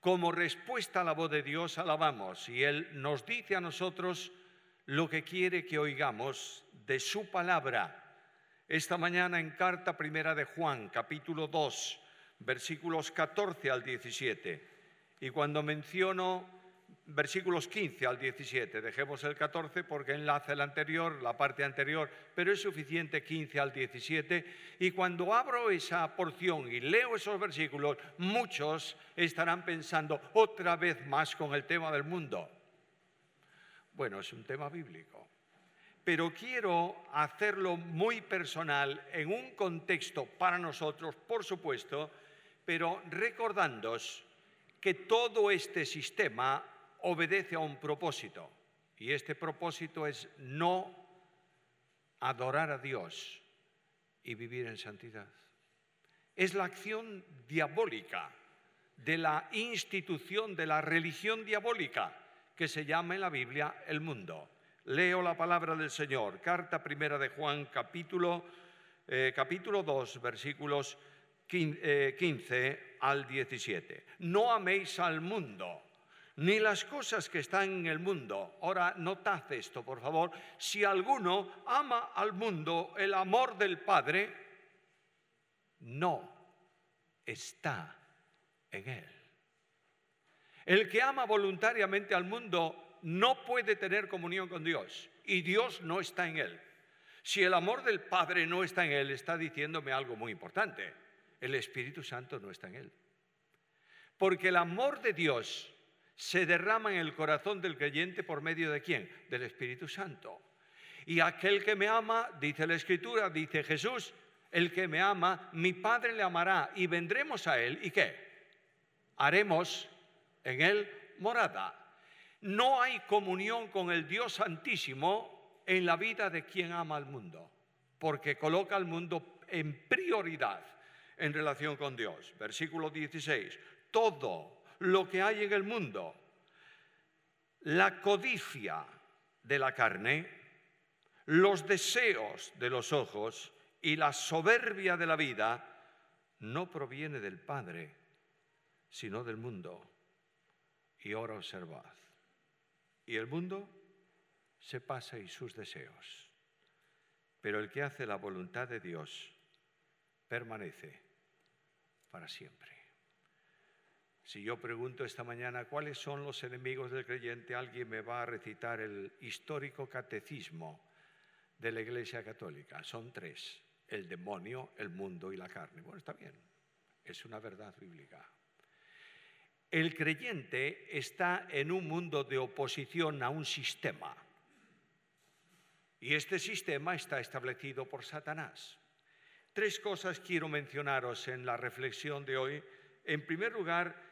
como respuesta a la voz de Dios, alabamos. Y Él nos dice a nosotros lo que quiere que oigamos de su palabra. Esta mañana en carta primera de Juan, capítulo 2, versículos 14 al 17. Y cuando menciono versículos 15 al 17. Dejemos el 14 porque enlace el anterior, la parte anterior, pero es suficiente 15 al 17. Y cuando abro esa porción y leo esos versículos, muchos estarán pensando otra vez más con el tema del mundo. Bueno, es un tema bíblico. Pero quiero hacerlo muy personal en un contexto para nosotros, por supuesto, pero recordándos que todo este sistema obedece a un propósito y este propósito es no adorar a Dios y vivir en santidad. Es la acción diabólica de la institución de la religión diabólica que se llama en la Biblia el mundo. Leo la palabra del Señor, carta primera de Juan, capítulo, eh, capítulo 2, versículos 15 eh, al 17. No améis al mundo ni las cosas que están en el mundo. Ahora, notad esto, por favor. Si alguno ama al mundo, el amor del Padre no está en él. El que ama voluntariamente al mundo no puede tener comunión con Dios y Dios no está en él. Si el amor del Padre no está en él, está diciéndome algo muy importante. El Espíritu Santo no está en él. Porque el amor de Dios se derrama en el corazón del creyente por medio de quién? Del Espíritu Santo. Y aquel que me ama, dice la Escritura, dice Jesús, el que me ama, mi Padre le amará y vendremos a él. ¿Y qué? Haremos en él morada. No hay comunión con el Dios Santísimo en la vida de quien ama al mundo, porque coloca al mundo en prioridad en relación con Dios. Versículo 16. Todo lo que hay en el mundo. La codicia de la carne, los deseos de los ojos y la soberbia de la vida no proviene del Padre, sino del mundo. Y ahora observad. Y el mundo se pasa y sus deseos. Pero el que hace la voluntad de Dios permanece para siempre. Si yo pregunto esta mañana cuáles son los enemigos del creyente, alguien me va a recitar el histórico catecismo de la Iglesia Católica. Son tres, el demonio, el mundo y la carne. Bueno, está bien, es una verdad bíblica. El creyente está en un mundo de oposición a un sistema. Y este sistema está establecido por Satanás. Tres cosas quiero mencionaros en la reflexión de hoy. En primer lugar,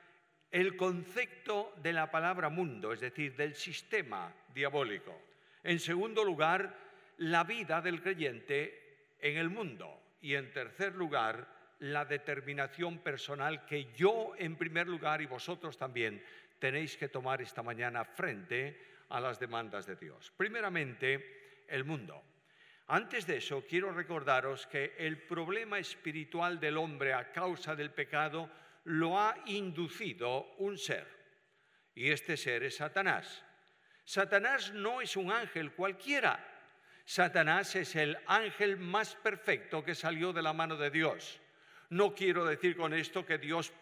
el concepto de la palabra mundo, es decir, del sistema diabólico. En segundo lugar, la vida del creyente en el mundo. Y en tercer lugar, la determinación personal que yo en primer lugar y vosotros también tenéis que tomar esta mañana frente a las demandas de Dios. Primeramente, el mundo. Antes de eso, quiero recordaros que el problema espiritual del hombre a causa del pecado lo ha inducido un ser. Y este ser es Satanás. Satanás no es un ángel cualquiera. Satanás es el ángel más perfecto que salió de la mano de Dios. No quiero decir con esto que Dios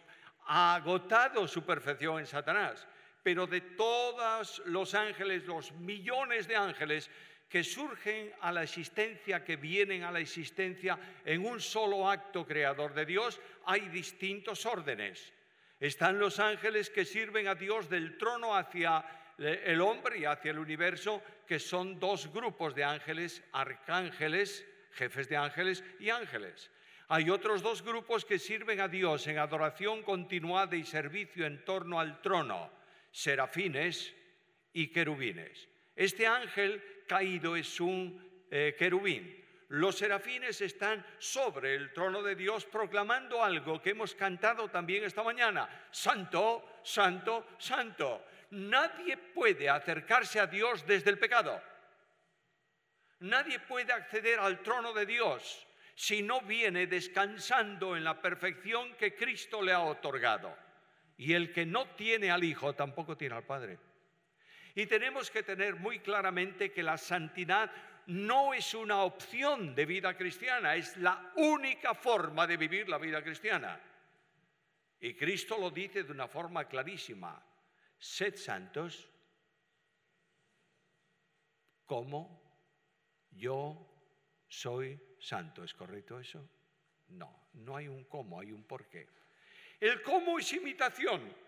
ha agotado su perfección en Satanás, pero de todos los ángeles, los millones de ángeles, que surgen a la existencia, que vienen a la existencia en un solo acto creador de Dios, hay distintos órdenes. Están los ángeles que sirven a Dios del trono hacia el hombre y hacia el universo, que son dos grupos de ángeles, arcángeles, jefes de ángeles y ángeles. Hay otros dos grupos que sirven a Dios en adoración continuada y servicio en torno al trono, serafines y querubines. Este ángel caído es un eh, querubín. Los serafines están sobre el trono de Dios proclamando algo que hemos cantado también esta mañana. Santo, santo, santo. Nadie puede acercarse a Dios desde el pecado. Nadie puede acceder al trono de Dios si no viene descansando en la perfección que Cristo le ha otorgado. Y el que no tiene al Hijo tampoco tiene al Padre. Y tenemos que tener muy claramente que la santidad no es una opción de vida cristiana, es la única forma de vivir la vida cristiana. Y Cristo lo dice de una forma clarísima, sed santos como yo soy santo. ¿Es correcto eso? No, no hay un cómo, hay un porqué. El cómo es imitación.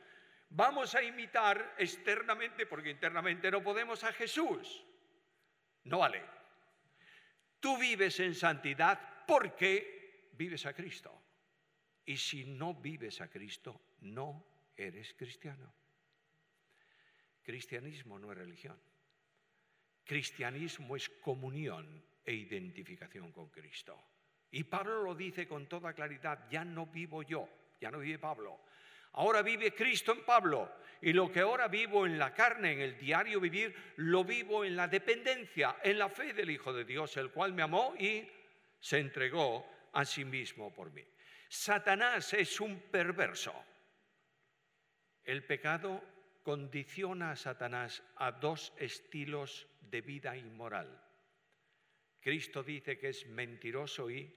Vamos a imitar externamente, porque internamente no podemos, a Jesús. No vale. Tú vives en santidad porque vives a Cristo. Y si no vives a Cristo, no eres cristiano. Cristianismo no es religión. Cristianismo es comunión e identificación con Cristo. Y Pablo lo dice con toda claridad, ya no vivo yo, ya no vive Pablo. Ahora vive Cristo en Pablo. Y lo que ahora vivo en la carne, en el diario vivir, lo vivo en la dependencia, en la fe del Hijo de Dios, el cual me amó y se entregó a sí mismo por mí. Satanás es un perverso. El pecado condiciona a Satanás a dos estilos de vida inmoral. Cristo dice que es mentiroso y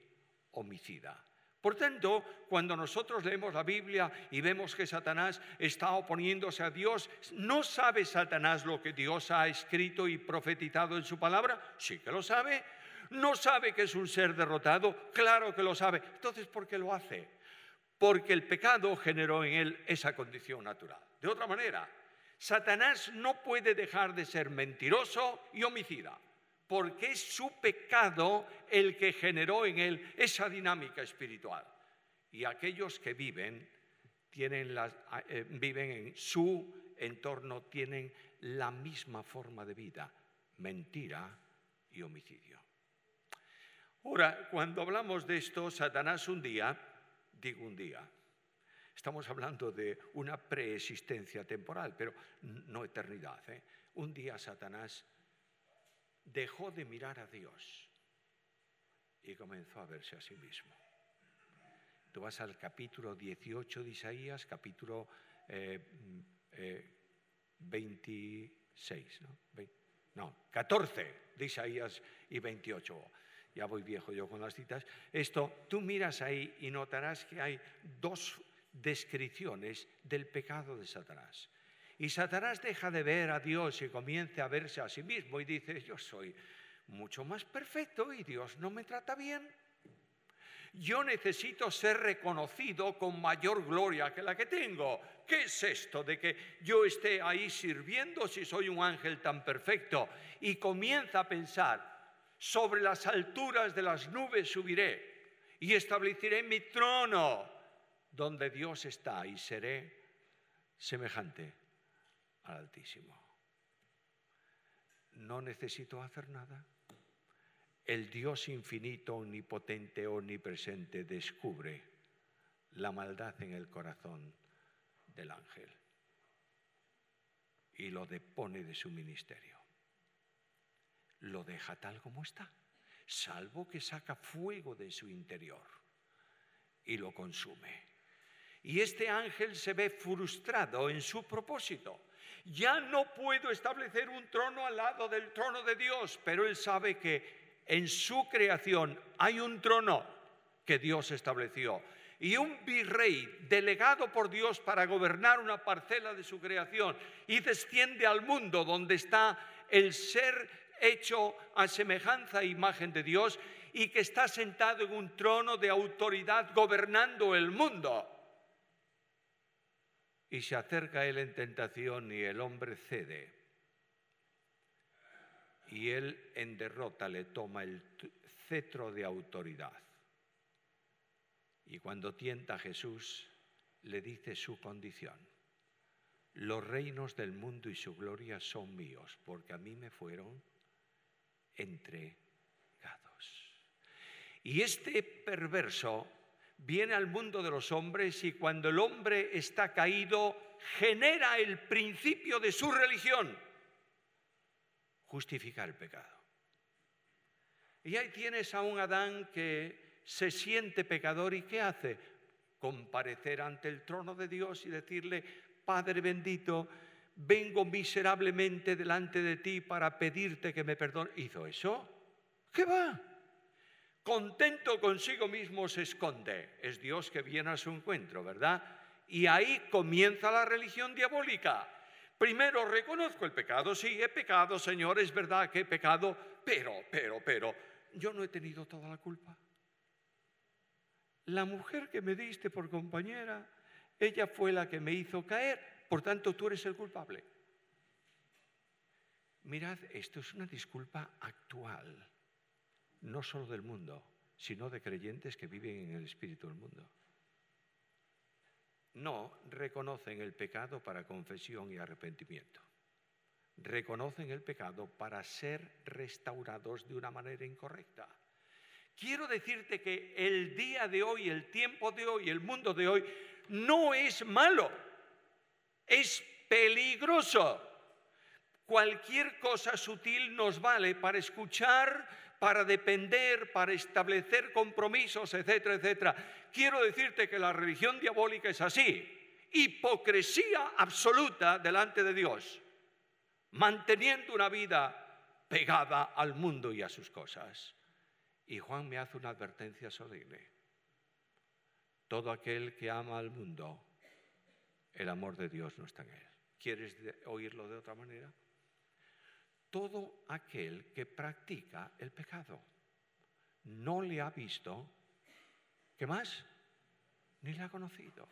homicida. Por tanto, cuando nosotros leemos la Biblia y vemos que Satanás está oponiéndose a Dios, ¿no sabe Satanás lo que Dios ha escrito y profetizado en su palabra? Sí que lo sabe. ¿No sabe que es un ser derrotado? Claro que lo sabe. Entonces, ¿por qué lo hace? Porque el pecado generó en él esa condición natural. De otra manera, Satanás no puede dejar de ser mentiroso y homicida porque es su pecado el que generó en él esa dinámica espiritual. Y aquellos que viven, tienen eh, viven en su entorno, tienen la misma forma de vida, mentira y homicidio. Ahora, cuando hablamos de esto, Satanás un día, digo un día, estamos hablando de una preexistencia temporal, pero no eternidad. ¿eh? Un día Satanás dejó de mirar a Dios y comenzó a verse a sí mismo. Tú vas al capítulo 18 de Isaías, capítulo 26, eh, eh, ¿no? no, 14 de Isaías y 28. Ya voy viejo yo con las citas. Esto, tú miras ahí y notarás que hay dos descripciones del pecado de Satanás. Y Satanás deja de ver a Dios y comienza a verse a sí mismo y dice, yo soy mucho más perfecto y Dios no me trata bien. Yo necesito ser reconocido con mayor gloria que la que tengo. ¿Qué es esto de que yo esté ahí sirviendo si soy un ángel tan perfecto? Y comienza a pensar, sobre las alturas de las nubes subiré y estableceré mi trono donde Dios está y seré semejante al Altísimo. No necesito hacer nada. El Dios infinito, omnipotente, omnipresente descubre la maldad en el corazón del ángel y lo depone de su ministerio. Lo deja tal como está, salvo que saca fuego de su interior y lo consume. Y este ángel se ve frustrado en su propósito. Ya no puedo establecer un trono al lado del trono de Dios, pero él sabe que en su creación hay un trono que Dios estableció. Y un virrey delegado por Dios para gobernar una parcela de su creación y desciende al mundo donde está el ser hecho a semejanza e imagen de Dios y que está sentado en un trono de autoridad gobernando el mundo y se acerca él en tentación y el hombre cede. Y él en derrota le toma el cetro de autoridad. Y cuando tienta a Jesús, le dice su condición. Los reinos del mundo y su gloria son míos, porque a mí me fueron entregados. Y este perverso viene al mundo de los hombres y cuando el hombre está caído, genera el principio de su religión, justificar el pecado. Y ahí tienes a un Adán que se siente pecador y ¿qué hace? comparecer ante el trono de Dios y decirle, Padre bendito, vengo miserablemente delante de ti para pedirte que me perdone. ¿Hizo eso? ¿Qué va? Contento consigo mismo se esconde. Es Dios que viene a su encuentro, ¿verdad? Y ahí comienza la religión diabólica. Primero reconozco el pecado, sí, he pecado, Señor, es verdad que he pecado, pero, pero, pero, yo no he tenido toda la culpa. La mujer que me diste por compañera, ella fue la que me hizo caer, por tanto tú eres el culpable. Mirad, esto es una disculpa actual, no solo del mundo, sino de creyentes que viven en el espíritu del mundo. No reconocen el pecado para confesión y arrepentimiento. Reconocen el pecado para ser restaurados de una manera incorrecta. Quiero decirte que el día de hoy, el tiempo de hoy, el mundo de hoy, no es malo es peligroso. Cualquier cosa sutil nos vale para escuchar, para depender, para establecer compromisos, etcétera, etcétera. Quiero decirte que la religión diabólica es así. Hipocresía absoluta delante de Dios, manteniendo una vida pegada al mundo y a sus cosas. Y Juan me hace una advertencia solemne. Todo aquel que ama al mundo el amor de Dios no está en él. ¿Quieres oírlo de otra manera? Todo aquel que practica el pecado no le ha visto, ¿qué más? Ni le ha conocido.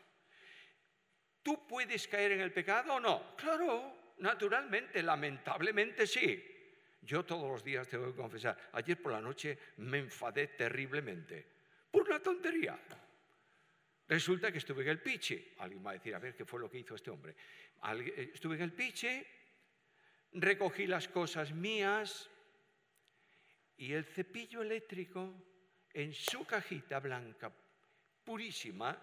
¿Tú puedes caer en el pecado o no? Claro, naturalmente, lamentablemente sí. Yo todos los días tengo que confesar, ayer por la noche me enfadé terriblemente por una tontería. Resulta que estuve en el piche. Alguien va a decir, a ver, ¿qué fue lo que hizo este hombre? Eh, estuve en el piche, recogí las cosas mías y el cepillo eléctrico en su cajita blanca, purísima,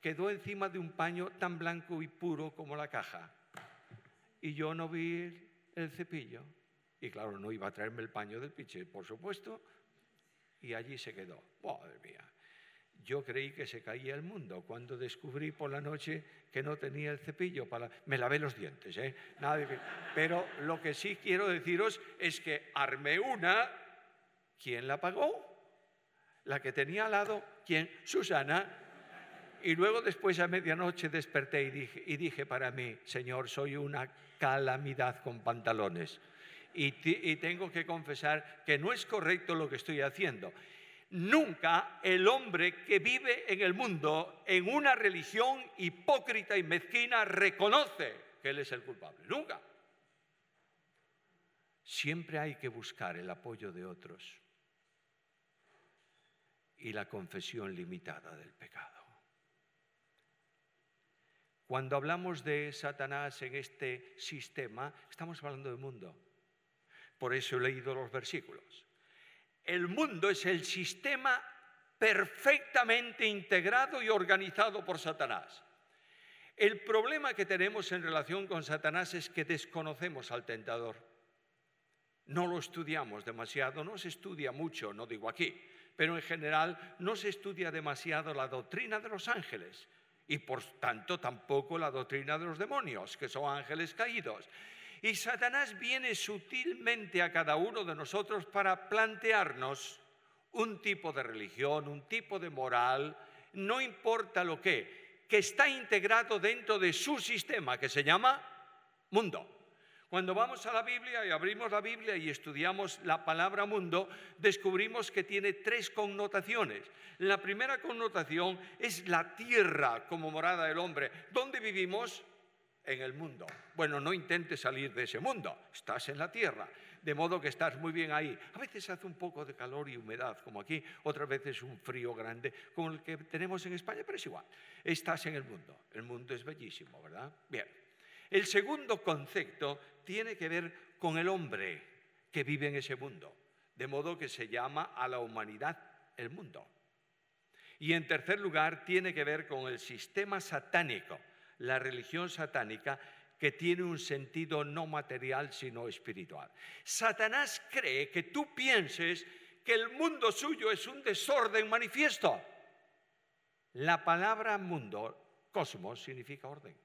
quedó encima de un paño tan blanco y puro como la caja. Y yo no vi el cepillo. Y claro, no iba a traerme el paño del piche, por supuesto. Y allí se quedó. Madre mía. Yo creí que se caía el mundo cuando descubrí por la noche que no tenía el cepillo para... Me lavé los dientes, ¿eh? Nada Pero lo que sí quiero deciros es que armé una. ¿Quién la pagó? La que tenía al lado. ¿Quién? Susana. Y luego después a medianoche desperté y dije, y dije para mí, Señor, soy una calamidad con pantalones. Y, y tengo que confesar que no es correcto lo que estoy haciendo. Nunca el hombre que vive en el mundo en una religión hipócrita y mezquina reconoce que él es el culpable. Nunca. Siempre hay que buscar el apoyo de otros y la confesión limitada del pecado. Cuando hablamos de Satanás en este sistema, estamos hablando del mundo. Por eso he leído los versículos. El mundo es el sistema perfectamente integrado y organizado por Satanás. El problema que tenemos en relación con Satanás es que desconocemos al tentador. No lo estudiamos demasiado, no se estudia mucho, no digo aquí, pero en general no se estudia demasiado la doctrina de los ángeles y por tanto tampoco la doctrina de los demonios, que son ángeles caídos. Y Satanás viene sutilmente a cada uno de nosotros para plantearnos un tipo de religión, un tipo de moral, no importa lo que, que está integrado dentro de su sistema que se llama mundo. Cuando vamos a la Biblia y abrimos la Biblia y estudiamos la palabra mundo, descubrimos que tiene tres connotaciones. La primera connotación es la tierra como morada del hombre. ¿Dónde vivimos? En el mundo. Bueno, no intentes salir de ese mundo, estás en la tierra, de modo que estás muy bien ahí. A veces hace un poco de calor y humedad, como aquí, otras veces un frío grande, como el que tenemos en España, pero es igual. Estás en el mundo, el mundo es bellísimo, ¿verdad? Bien. El segundo concepto tiene que ver con el hombre que vive en ese mundo, de modo que se llama a la humanidad el mundo. Y en tercer lugar, tiene que ver con el sistema satánico la religión satánica que tiene un sentido no material sino espiritual. Satanás cree que tú pienses que el mundo suyo es un desorden manifiesto. La palabra mundo, cosmos, significa orden.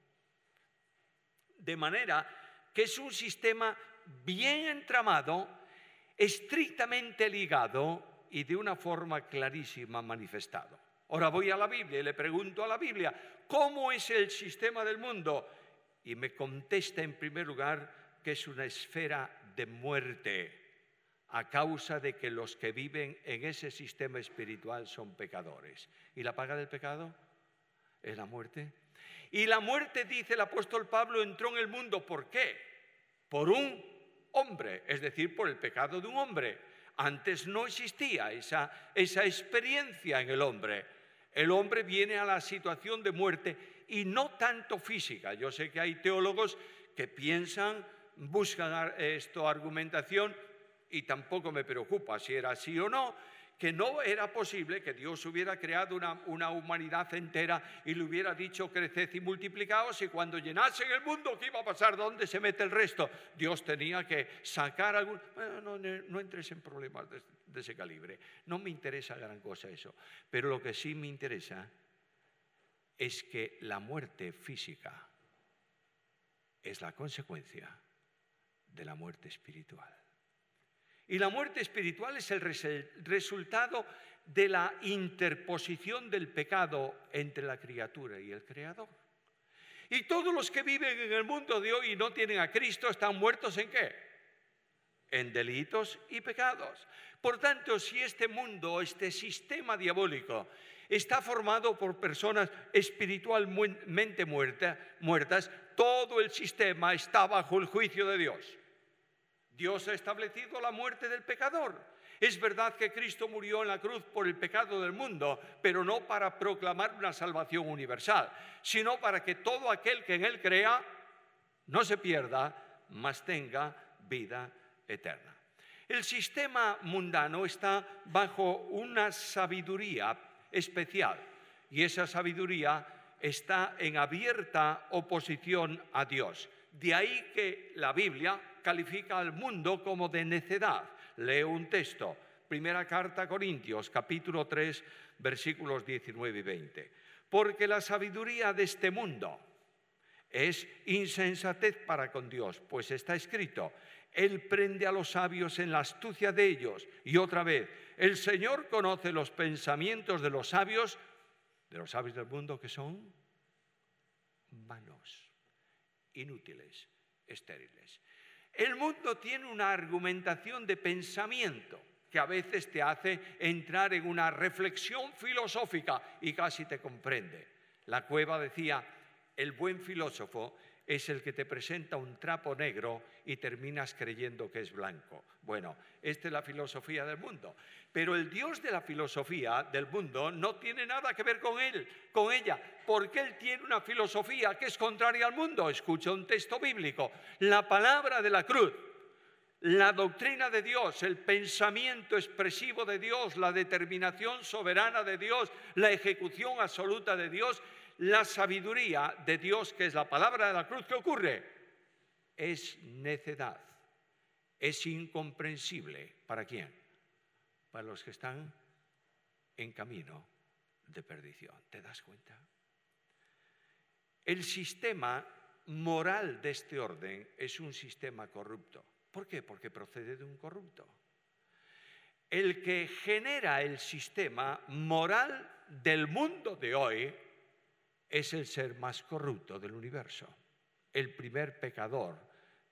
De manera que es un sistema bien entramado, estrictamente ligado y de una forma clarísima manifestado. Ahora voy a la Biblia y le pregunto a la Biblia, ¿cómo es el sistema del mundo? Y me contesta en primer lugar que es una esfera de muerte a causa de que los que viven en ese sistema espiritual son pecadores. ¿Y la paga del pecado? Es la muerte. Y la muerte, dice el apóstol Pablo, entró en el mundo. ¿Por qué? Por un hombre, es decir, por el pecado de un hombre. Antes no existía esa, esa experiencia en el hombre. El hombre viene a la situación de muerte y no tanto física. Yo sé que hay teólogos que piensan, buscan esto argumentación y tampoco me preocupa si era así o no, que no era posible que Dios hubiera creado una, humanidad entera y le hubiera dicho creced y multiplicaos y cuando llenasen el mundo, ¿qué iba a pasar? ¿Dónde se mete el resto? Dios tenía que sacar algún... no, no, entres en problemas de ese calibre. No me interesa gran cosa eso. Pero lo que sí me interesa es que la muerte física es la consecuencia de la muerte espiritual. Y la muerte espiritual es el resultado de la interposición del pecado entre la criatura y el Creador. Y todos los que viven en el mundo de hoy y no tienen a Cristo están muertos en qué? En delitos y pecados. Por tanto, si este mundo, este sistema diabólico, está formado por personas espiritualmente muertas, todo el sistema está bajo el juicio de Dios. Dios ha establecido la muerte del pecador. Es verdad que Cristo murió en la cruz por el pecado del mundo, pero no para proclamar una salvación universal, sino para que todo aquel que en Él crea no se pierda, mas tenga vida eterna. El sistema mundano está bajo una sabiduría especial y esa sabiduría está en abierta oposición a Dios. De ahí que la Biblia califica al mundo como de necedad. Leo un texto, primera carta a Corintios, capítulo 3, versículos 19 y 20. Porque la sabiduría de este mundo es insensatez para con Dios, pues está escrito, Él prende a los sabios en la astucia de ellos. Y otra vez, el Señor conoce los pensamientos de los sabios, de los sabios del mundo que son vanos, inútiles, estériles. El mundo tiene una argumentación de pensamiento que a veces te hace entrar en una reflexión filosófica y casi te comprende. La cueva decía, el buen filósofo es el que te presenta un trapo negro y terminas creyendo que es blanco. Bueno, esta es la filosofía del mundo. Pero el Dios de la filosofía del mundo no tiene nada que ver con él, con ella, porque él tiene una filosofía que es contraria al mundo. Escucha un texto bíblico. La palabra de la cruz, la doctrina de Dios, el pensamiento expresivo de Dios, la determinación soberana de Dios, la ejecución absoluta de Dios la sabiduría de Dios, que es la palabra de la cruz, ¿qué ocurre? Es necedad, es incomprensible. ¿Para quién? Para los que están en camino de perdición. ¿Te das cuenta? El sistema moral de este orden es un sistema corrupto. ¿Por qué? Porque procede de un corrupto. El que genera el sistema moral del mundo de hoy es el ser más corrupto del universo, el primer pecador,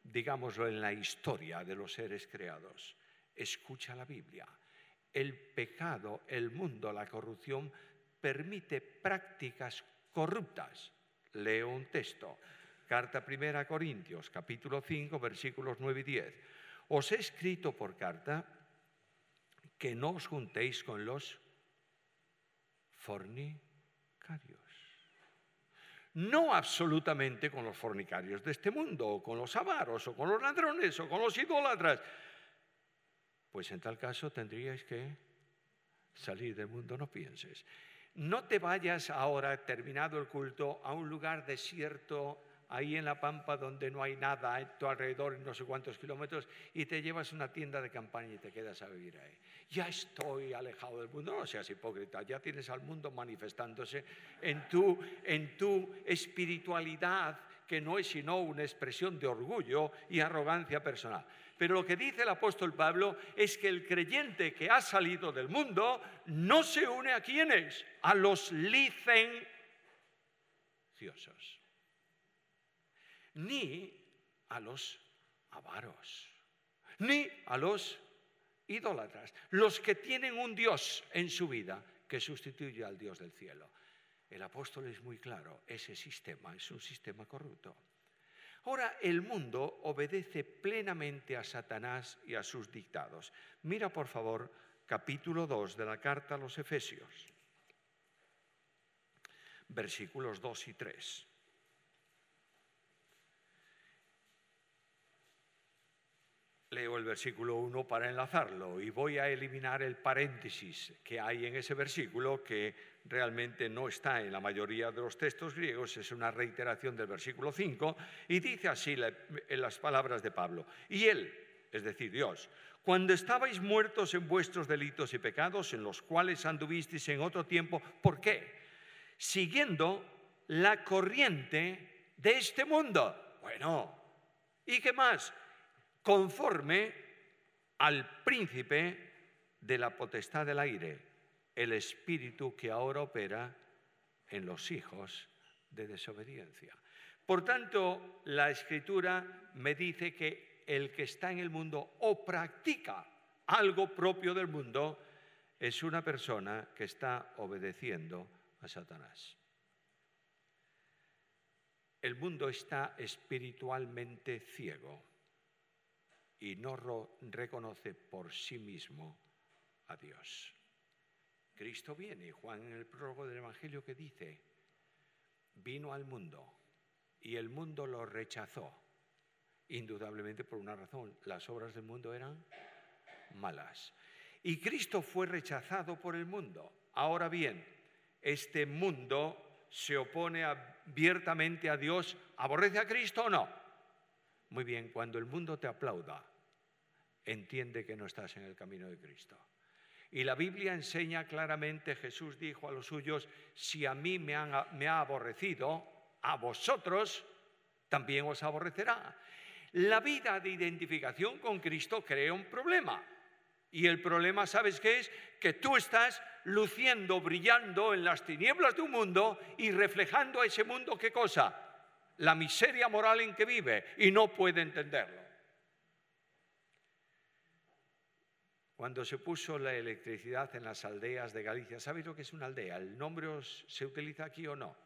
digámoslo en la historia de los seres creados. Escucha la Biblia. El pecado, el mundo, la corrupción permite prácticas corruptas. Leo un texto. Carta primera a Corintios, capítulo 5, versículos 9 y 10. Os he escrito por carta que no os juntéis con los fornicarios no absolutamente con los fornicarios de este mundo, o con los avaros, o con los ladrones, o con los idólatras. Pues en tal caso tendríais que salir del mundo, no pienses. No te vayas ahora, terminado el culto, a un lugar desierto, ahí en la pampa donde no hay nada a tu alrededor, no sé cuántos kilómetros, y te llevas una tienda de campaña y te quedas a vivir ahí. Ya estoy alejado del mundo, no seas hipócrita, ya tienes al mundo manifestándose en tu, en tu espiritualidad, que no es sino una expresión de orgullo y arrogancia personal. Pero lo que dice el apóstol Pablo es que el creyente que ha salido del mundo no se une a quienes, a los licenciosos, ni a los avaros, ni a los idólatras, los que tienen un Dios en su vida que sustituye al Dios del cielo. El apóstol es muy claro, ese sistema es un sistema corrupto. Ahora el mundo obedece plenamente a Satanás y a sus dictados. Mira por favor capítulo 2 de la carta a los Efesios, versículos 2 y 3. Leo el versículo 1 para enlazarlo y voy a eliminar el paréntesis que hay en ese versículo que realmente no está en la mayoría de los textos griegos, es una reiteración del versículo 5 y dice así en las palabras de Pablo. Y él, es decir, Dios, cuando estabais muertos en vuestros delitos y pecados en los cuales anduvisteis en otro tiempo, ¿por qué? Siguiendo la corriente de este mundo. Bueno, ¿y qué más? Conforme al príncipe de la potestad del aire, el espíritu que ahora opera en los hijos de desobediencia. Por tanto, la escritura me dice que el que está en el mundo o practica algo propio del mundo es una persona que está obedeciendo a Satanás. El mundo está espiritualmente ciego y no reconoce por sí mismo a Dios. Cristo viene, Juan en el prólogo del Evangelio que dice, vino al mundo y el mundo lo rechazó, indudablemente por una razón, las obras del mundo eran malas. Y Cristo fue rechazado por el mundo. Ahora bien, este mundo se opone abiertamente a Dios, ¿aborrece a Cristo o no? Muy bien, cuando el mundo te aplauda, entiende que no estás en el camino de Cristo. Y la Biblia enseña claramente, Jesús dijo a los suyos, si a mí me, me ha aborrecido, a vosotros también os aborrecerá. La vida de identificación con Cristo crea un problema. Y el problema, ¿sabes qué es? Que tú estás luciendo, brillando en las tinieblas de un mundo y reflejando a ese mundo qué cosa? La miseria moral en que vive y no puede entenderlo. Cuando se puso la electricidad en las aldeas de Galicia, ¿sabéis lo que es una aldea? ¿El nombre se utiliza aquí o no?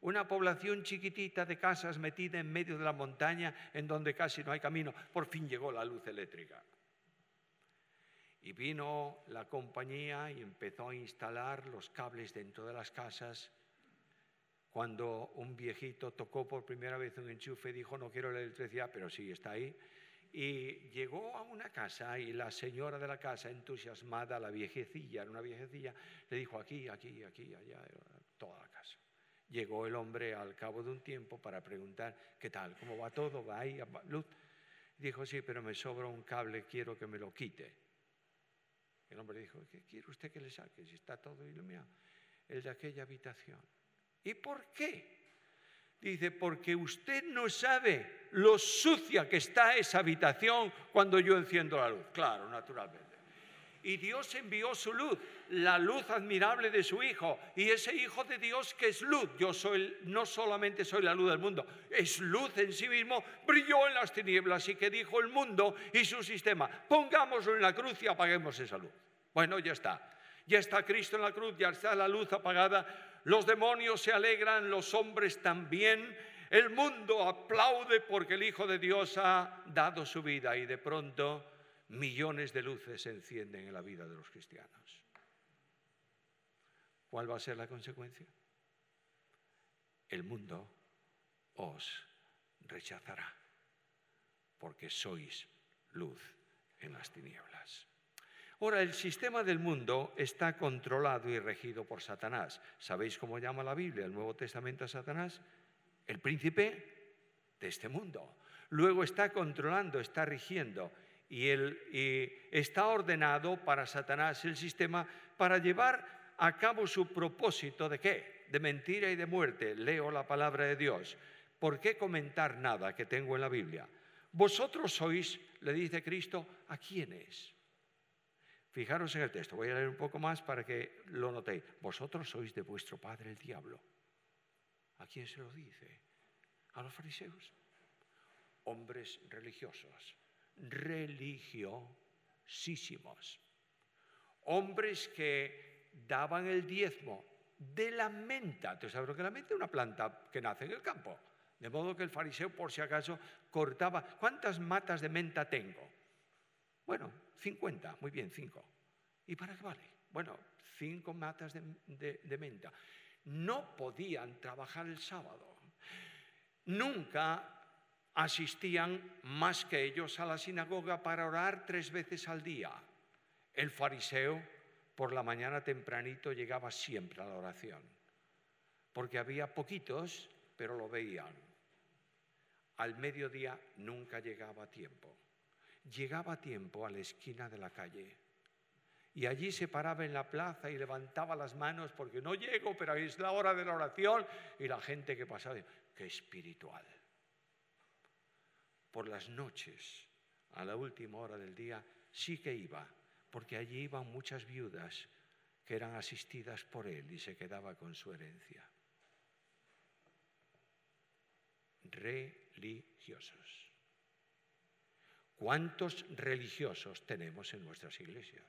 Una población chiquitita de casas metida en medio de la montaña en donde casi no hay camino. Por fin llegó la luz eléctrica. Y vino la compañía y empezó a instalar los cables dentro de las casas cuando un viejito tocó por primera vez un enchufe, dijo, no quiero la electricidad, pero sí, está ahí. Y llegó a una casa y la señora de la casa, entusiasmada, la viejecilla, era una viejecilla, le dijo aquí, aquí, aquí, allá, toda la casa. Llegó el hombre al cabo de un tiempo para preguntar, ¿qué tal? ¿Cómo va todo? ¿Va ahí? ¿Luz? Dijo, sí, pero me sobra un cable, quiero que me lo quite. El hombre dijo, ¿qué quiere usted que le saque si está todo iluminado? El de aquella habitación. ¿Y por qué? Dice, porque usted no sabe lo sucia que está esa habitación cuando yo enciendo la luz. Claro, naturalmente. Y Dios envió su luz, la luz admirable de su Hijo. Y ese Hijo de Dios que es luz, yo soy, no solamente soy la luz del mundo, es luz en sí mismo, brilló en las tinieblas y que dijo el mundo y su sistema, pongámoslo en la cruz y apaguemos esa luz. Bueno, ya está. Ya está Cristo en la cruz, ya está la luz apagada los demonios se alegran, los hombres también, el mundo aplaude porque el Hijo de Dios ha dado su vida y de pronto millones de luces se encienden en la vida de los cristianos. ¿Cuál va a ser la consecuencia? El mundo os rechazará porque sois luz en las tinieblas. Ahora, el sistema del mundo está controlado y regido por Satanás. ¿Sabéis cómo llama la Biblia, el Nuevo Testamento a Satanás? El príncipe de este mundo. Luego está controlando, está rigiendo y, y está ordenado para Satanás el sistema para llevar a cabo su propósito de qué? De mentira y de muerte. Leo la palabra de Dios. ¿Por qué comentar nada que tengo en la Biblia? Vosotros sois, le dice Cristo, ¿a quiénes? Fijaros en el texto, voy a leer un poco más para que lo notéis. Vosotros sois de vuestro padre el diablo. ¿A quién se lo dice? A los fariseos. Hombres religiosos, religiosísimos. Hombres que daban el diezmo de la menta. ¿Tú sabes lo que la menta? Una planta que nace en el campo. De modo que el fariseo, por si acaso, cortaba. ¿Cuántas matas de menta tengo? Bueno, 50, muy bien, 5. ¿Y para qué vale? Bueno, 5 matas de, menta. No podían trabajar el sábado. Nunca asistían más que ellos a la sinagoga para orar tres veces al día. El fariseo por la mañana tempranito llegaba siempre a la oración, porque había poquitos, pero lo veían. Al mediodía nunca llegaba a tiempo llegaba a tiempo a la esquina de la calle. Y allí se paraba en la plaza y levantaba las manos porque no llego, pero es la hora de la oración. Y la gente que pasaba, qué espiritual. Por las noches, a la última hora del día, sí que iba, porque allí iban muchas viudas que eran asistidas por él y se quedaba con su herencia. Religiosos. ¿Cuántos religiosos tenemos en nuestras iglesias?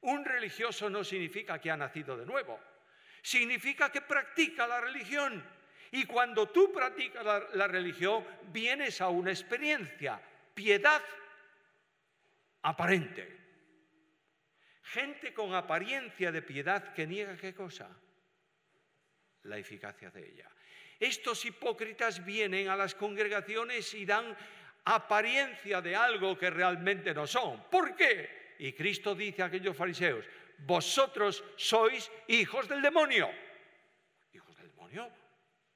Un religioso no significa que ha nacido de nuevo, significa que practica la religión. Y cuando tú practicas la, religión, vienes a una experiencia, piedad aparente. Gente con apariencia de piedad que niega qué cosa? La eficacia de ella. Estos hipócritas vienen a las congregaciones y dan apariencia de algo que realmente no son. ¿Por qué? Y Cristo dice a aquellos fariseos, vosotros sois hijos del demonio. ¿Hijos del demonio?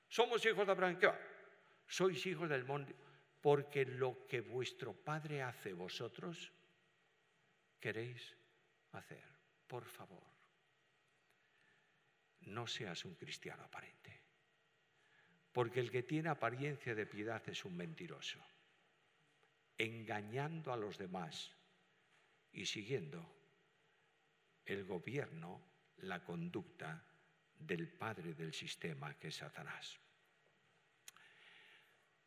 ¿Somos hijos de Abraham? ¿Qué Sois hijos del demonio porque lo que vuestro Padre hace vosotros, queréis hacer. Por favor, no seas un cristiano aparente, porque el que tiene apariencia de piedad es un mentiroso engañando a los demás y siguiendo el gobierno, la conducta del padre del sistema que es Satanás.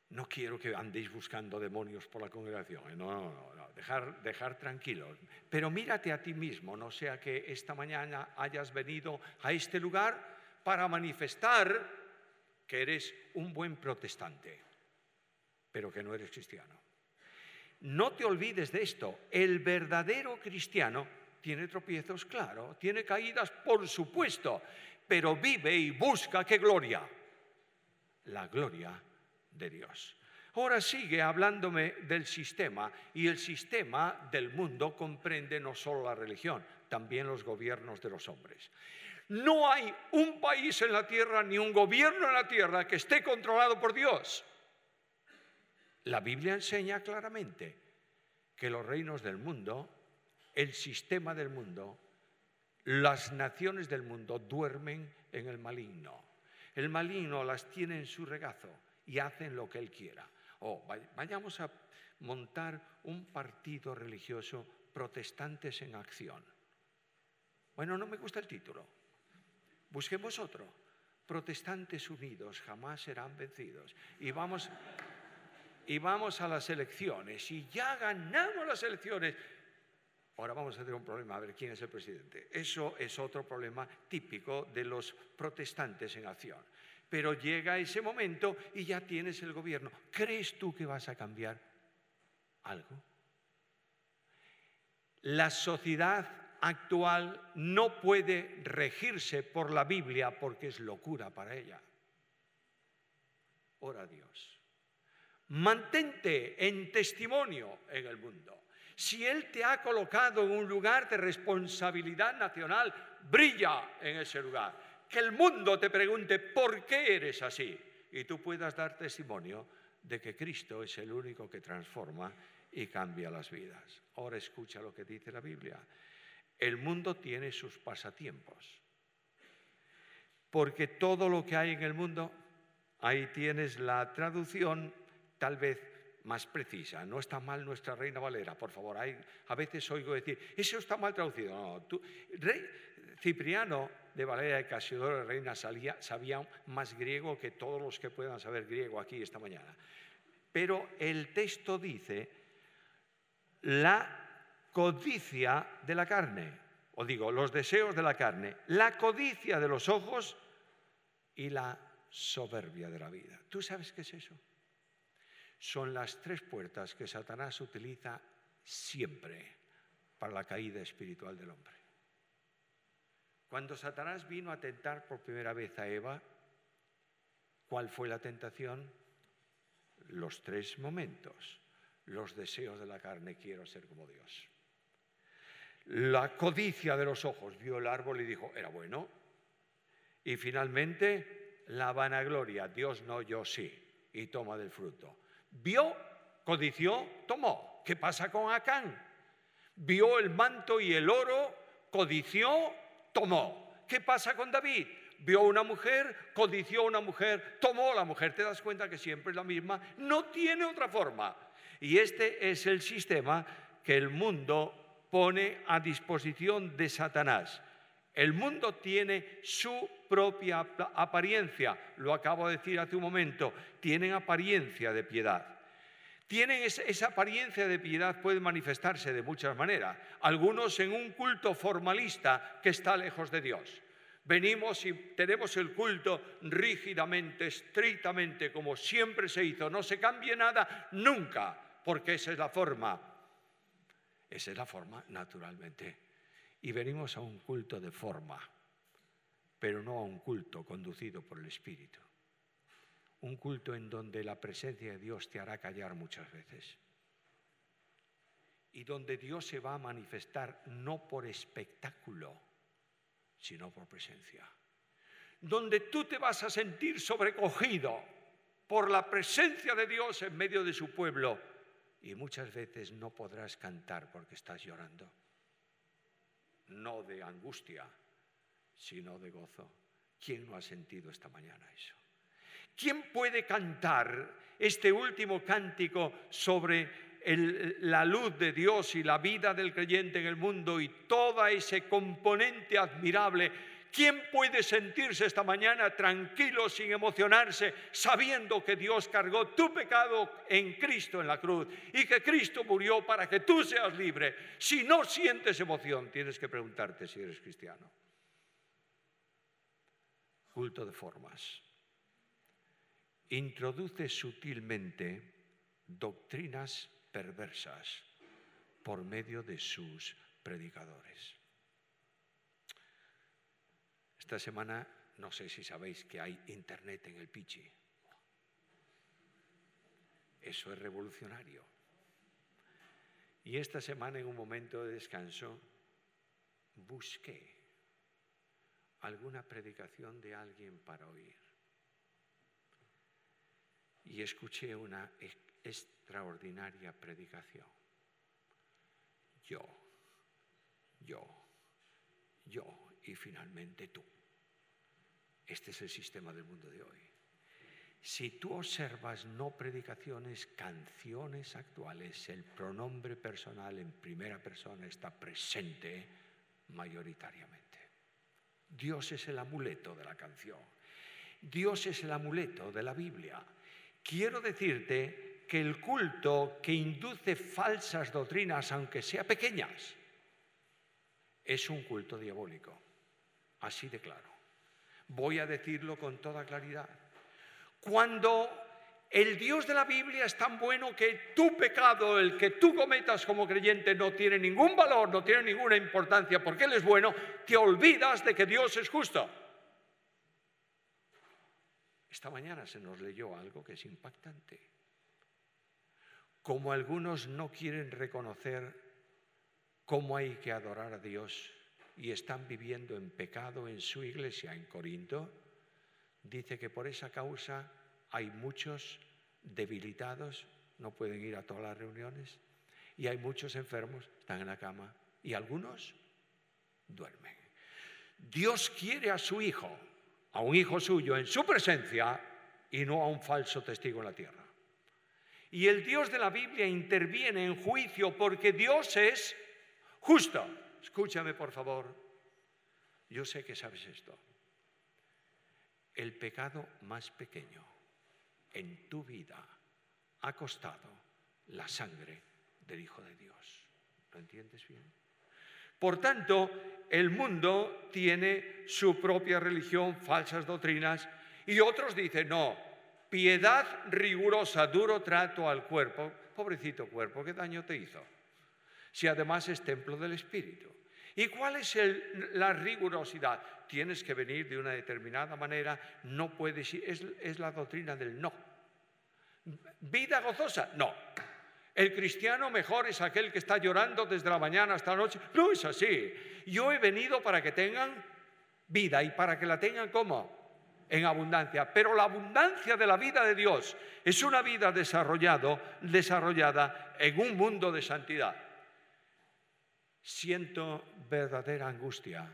No quiero que andéis buscando demonios por la congregación, ¿eh? no, no, no, dejar, dejar tranquilos. Pero mírate a ti mismo, no sea que esta mañana hayas venido a este lugar para manifestar que eres un buen protestante, pero que no eres cristiano. No te olvides de esto. El verdadero cristiano tiene tropiezos, claro, tiene caídas, por supuesto, pero vive y busca qué gloria. La gloria de Dios. Ahora sigue hablándome del sistema y el sistema del mundo comprende no solo la religión, también los gobiernos de los hombres. No hay un país en la tierra ni un gobierno en la tierra que esté controlado por Dios. La Biblia enseña claramente que los reinos del mundo, el sistema del mundo, las naciones del mundo duermen en el maligno. El maligno las tiene en su regazo y hacen lo que él quiera. O vayamos a montar un partido religioso protestantes en acción. Bueno, no me gusta el título. Busquemos otro. Protestantes unidos jamás serán vencidos. Y vamos y vamos a las elecciones y ya ganamos las elecciones. Ahora vamos a tener un problema, a ver quién es el presidente. Eso es otro problema típico de los protestantes en acción. Pero llega ese momento y ya tienes el gobierno. ¿Crees tú que vas a cambiar algo? La sociedad actual no puede regirse por la Biblia porque es locura para ella. Ora a Dios. Mantente en testimonio en el mundo. Si Él te ha colocado en un lugar de responsabilidad nacional, brilla en ese lugar. Que el mundo te pregunte por qué eres así. y tú puedas dar testimonio de que Cristo es el único que transforma y cambia las vidas. Ahora escucha lo que dice la Biblia. El mundo tiene sus pasatiempos, porque todo lo que hay en el mundo, ahí tienes la traducción tal vez más precisa. No está mal nuestra Reina Valera, por favor. Hay, a veces oigo decir, eso está mal traducido. No, tú, Rey, Cipriano de Valera de Casiodoro Reina sabía más griego que todos los que puedan saber griego aquí esta mañana. Pero el texto dice la codicia de la carne, o digo, los deseos de la carne, la codicia de los ojos y la soberbia de la vida. ¿Tú sabes qué es eso? Son las tres puertas que Satanás utiliza siempre para la caída espiritual del hombre. Cuando Satanás vino a tentar por primera vez a Eva, ¿cuál fue la tentación? Los tres momentos. Los deseos de la carne, quiero ser como Dios. La codicia de los ojos, vio el árbol y dijo, era bueno. Y finalmente, la vanagloria, Dios no, yo sí, y toma del fruto. Vio, codició, tomó. ¿Qué pasa con Acán? Vio el manto y el oro, codició, tomó. ¿Qué pasa con David? Vio una mujer, codició una mujer, tomó la mujer. Te das cuenta que siempre es la misma, no tiene otra forma. Y este es el sistema que el mundo pone a disposición de Satanás. El mundo tiene su propia apariencia, lo acabo de decir hace un momento, tienen apariencia de piedad. Tienen esa apariencia de piedad, puede manifestarse de muchas maneras. Algunos en un culto formalista que está lejos de Dios. Venimos y tenemos el culto rígidamente, estrictamente, como siempre se hizo. No se cambie nada nunca, porque esa es la forma. Esa es la forma, naturalmente. Y venimos a un culto de forma, pero no a un culto conducido por el Espíritu un culto en donde la presencia de Dios te hará callar muchas veces. Y donde Dios se va a manifestar no por espectáculo, sino por presencia. Donde tú te vas a sentir sobrecogido por la presencia de Dios en medio de su pueblo. Y muchas veces no podrás cantar porque estás llorando. No de angustia, sino de gozo. ¿Quién no ha sentido esta mañana eso? ¿Quién puede cantar este último cántico sobre la luz de Dios y la vida del creyente en el mundo y todo ese componente admirable? ¿Quién puede sentirse esta mañana tranquilo, sin emocionarse, sabiendo que Dios cargó tu pecado en Cristo en la cruz y que Cristo murió para que tú seas libre? Si no sientes emoción, tienes que preguntarte si eres cristiano. Culto de formas introduce sutilmente doctrinas perversas por medio de sus predicadores. Esta semana no sé si sabéis que hay internet en el Pichi. Eso es revolucionario. Y esta semana en un momento de descanso busqué alguna predicación de alguien para oír y escuché una extraordinaria predicación. Yo, yo, yo y finalmente tú. Este es el sistema del mundo de hoy. Si tú observas no predicaciones, canciones actuales, el pronombre personal en primera persona está presente mayoritariamente. Dios es el amuleto de la canción. Dios es el amuleto de la Biblia. Quiero decirte que el culto que induce falsas doctrinas, aunque sea pequeñas, es un culto diabólico. Así de claro. Voy a decirlo con toda claridad. Cuando el Dios de la Biblia es tan bueno que tu pecado, el que tú cometas como creyente, no tiene ningún valor, no tiene ninguna importancia porque Él es bueno, te olvidas de que Dios es justo. Esta mañana se nos leyó algo que es impactante. Como algunos no quieren reconocer cómo hay que adorar a Dios y están viviendo en pecado en su iglesia en Corinto, dice que por esa causa hay muchos debilitados, no pueden ir a todas las reuniones, y hay muchos enfermos, están en la cama, y algunos duermen. Dios quiere a su hijo, a un hijo suyo, en su presencia y no a un falso testigo en la tierra. Y el Dios de la Biblia interviene en juicio porque Dios es justo. Escúchame, por favor. Yo sé que sabes esto. El pecado más pequeño en tu vida ha costado la sangre del Hijo de Dios. ¿Lo entiendes bien? Por tanto, el mundo tiene su propia religión, falsas doctrinas, y otros dicen, no, piedad rigurosa, duro trato al cuerpo. Pobrecito cuerpo, ¿qué daño te hizo? Si además es templo del Espíritu. ¿Y cuál es la rigurosidad? Tienes que venir de una determinada manera, no puedes ir, es, es la doctrina del no. ¿Vida gozosa? No. El cristiano mejor es aquel que está llorando desde la mañana hasta la noche. No es así. Yo he venido para que tengan vida y para que la tengan como en abundancia. Pero la abundancia de la vida de Dios es una vida desarrollado, desarrollada en un mundo de santidad. Siento verdadera angustia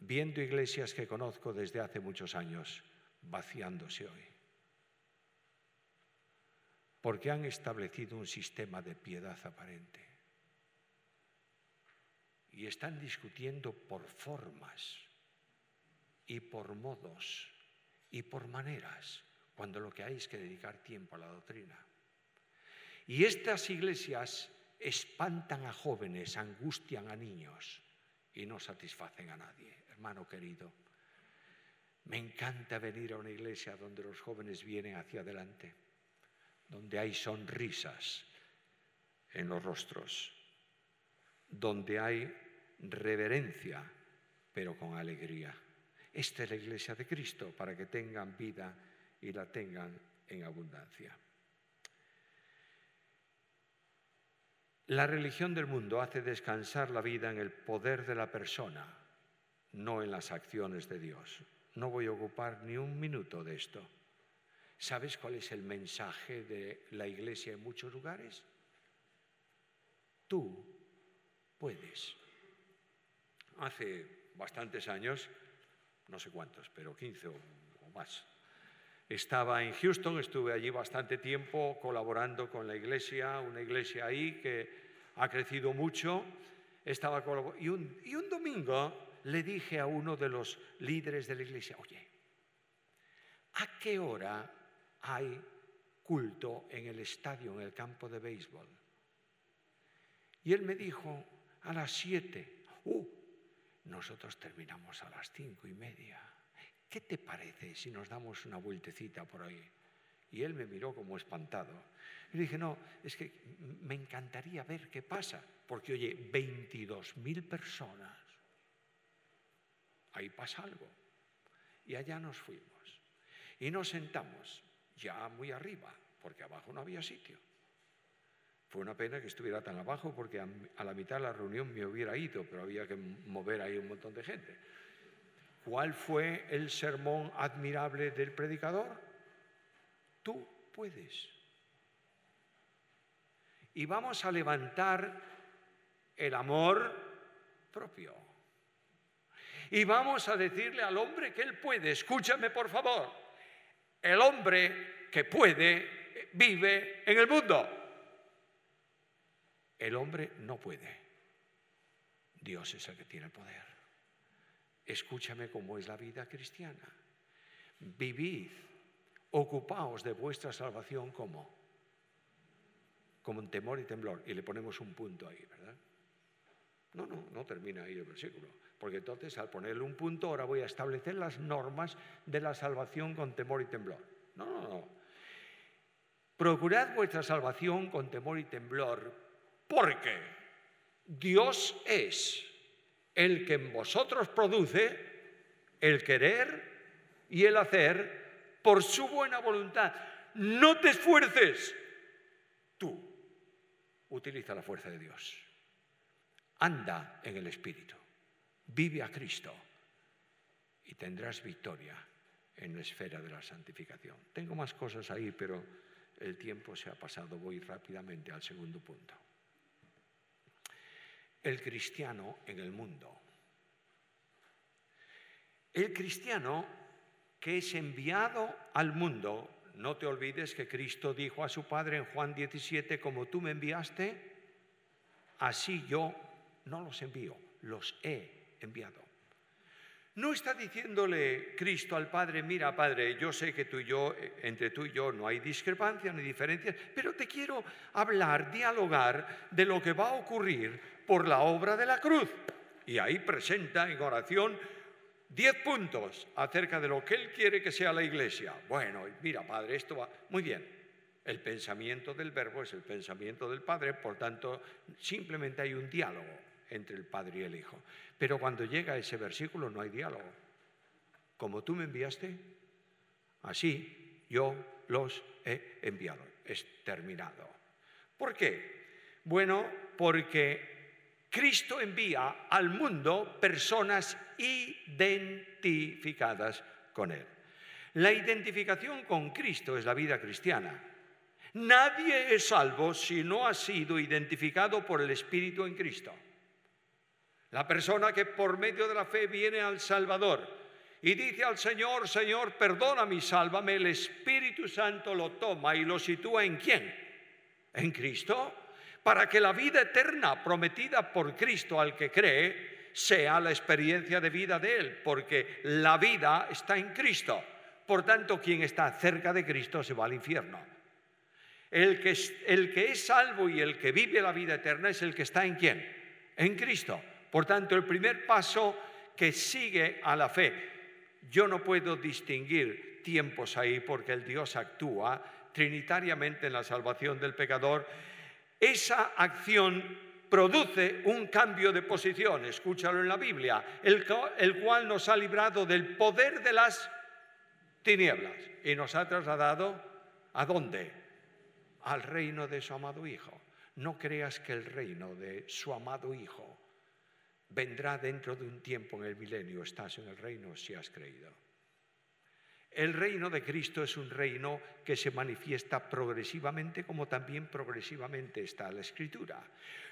viendo iglesias que conozco desde hace muchos años vaciándose hoy. Porque han establecido un sistema de piedad aparente. Y están discutiendo por formas y por modos y por maneras, cuando lo que hay es que dedicar tiempo a la doctrina. Y estas iglesias espantan a jóvenes, angustian a niños y no satisfacen a nadie. Hermano querido, me encanta venir a una iglesia donde los jóvenes vienen hacia adelante, donde hay sonrisas en los rostros, donde hay reverencia, pero con alegría. Esta es la iglesia de Cristo para que tengan vida y la tengan en abundancia. La religión del mundo hace descansar la vida en el poder de la persona, no en las acciones de Dios. No voy a ocupar ni un minuto de esto. ¿Sabes cuál es el mensaje de la iglesia en muchos lugares? Tú puedes. Hace bastantes años no sé cuántos, pero 15 o, más. Estaba en Houston, estuve allí bastante tiempo colaborando con la iglesia, una iglesia ahí que ha crecido mucho. Estaba y un, y un domingo le dije a uno de los líderes de la iglesia, oye, ¿a qué hora hay culto en el estadio, en el campo de béisbol? Y él me dijo, a las siete. Uh, nosotros terminamos a las cinco y media. ¿Qué te parece si nos damos una vueltecita por ahí? Y él me miró como espantado. Y dije, no, es que me encantaría ver qué pasa, porque oye, 22 mil personas, ahí pasa algo. Y allá nos fuimos. Y nos sentamos ya muy arriba, porque abajo no había sitio. Fue una pena que estuviera tan abajo porque a, la mitad de la reunión me hubiera ido, pero había que mover ahí un montón de gente. ¿Cuál fue el sermón admirable del predicador? Tú puedes. Y vamos a levantar el amor propio. Y vamos a decirle al hombre que él puede. Escúchame por favor. El hombre que puede vive en el mundo. El hombre no puede. Dios es el que tiene el poder. Escúchame cómo es la vida cristiana. Vivid, ocupaos de vuestra salvación como como temor y temblor. Y le ponemos un punto ahí, ¿verdad? No, no, no termina ahí el versículo. Porque entonces al ponerle un punto ahora voy a establecer las normas de la salvación con temor y temblor. No, no, no. Procurad vuestra salvación con temor y temblor, porque Dios es el que en vosotros produce el querer y el hacer por su buena voluntad. No te esfuerces. Tú utiliza la fuerza de Dios. Anda en el Espíritu. Vive a Cristo y tendrás victoria en la esfera de la santificación. Tengo más cosas ahí, pero el tiempo se ha pasado. Voy rápidamente al segundo punto. El cristiano en el mundo. El cristiano que es enviado al mundo, no te olvides que Cristo dijo a su Padre en Juan 17, como tú me enviaste, así yo no los envío, los he enviado. No está diciéndole Cristo al Padre, mira Padre, yo sé que tú y yo, entre tú y yo no hay discrepancia ni diferencias, pero te quiero hablar, dialogar de lo que va a ocurrir por la obra de la cruz. Y ahí presenta en oración diez puntos acerca de lo que Él quiere que sea la iglesia. Bueno, mira Padre, esto va muy bien. El pensamiento del verbo es el pensamiento del Padre, por tanto, simplemente hay un diálogo entre el Padre y el Hijo. Pero cuando llega ese versículo no hay diálogo. Como tú me enviaste, así yo los he enviado. Es terminado. ¿Por qué? Bueno, porque Cristo envía al mundo personas identificadas con Él. La identificación con Cristo es la vida cristiana. Nadie es salvo si no ha sido identificado por el Espíritu en Cristo. La persona que por medio de la fe viene al Salvador y dice al Señor, Señor, perdóname y sálvame, el Espíritu Santo lo toma y lo sitúa en quién? En Cristo, para que la vida eterna prometida por Cristo al que cree sea la experiencia de vida de Él, porque la vida está en Cristo. Por tanto, quien está cerca de Cristo se va al infierno. El que, es, salvo y el que vive la vida eterna es el que está en quién? En Cristo. Por tanto, el primer paso que sigue a la fe, yo no puedo distinguir tiempos ahí porque el Dios actúa trinitariamente en la salvación del pecador. Esa acción produce un cambio de posición, escúchalo en la Biblia, el, el, cual nos ha librado del poder de las tinieblas y nos ha trasladado a dónde? Al reino de su amado Hijo. No creas que el reino de su amado Hijo vendrá dentro de un tiempo en el milenio. Estás en el reino si has creído. El reino de Cristo es un reino que se manifiesta progresivamente como también progresivamente está la escritura.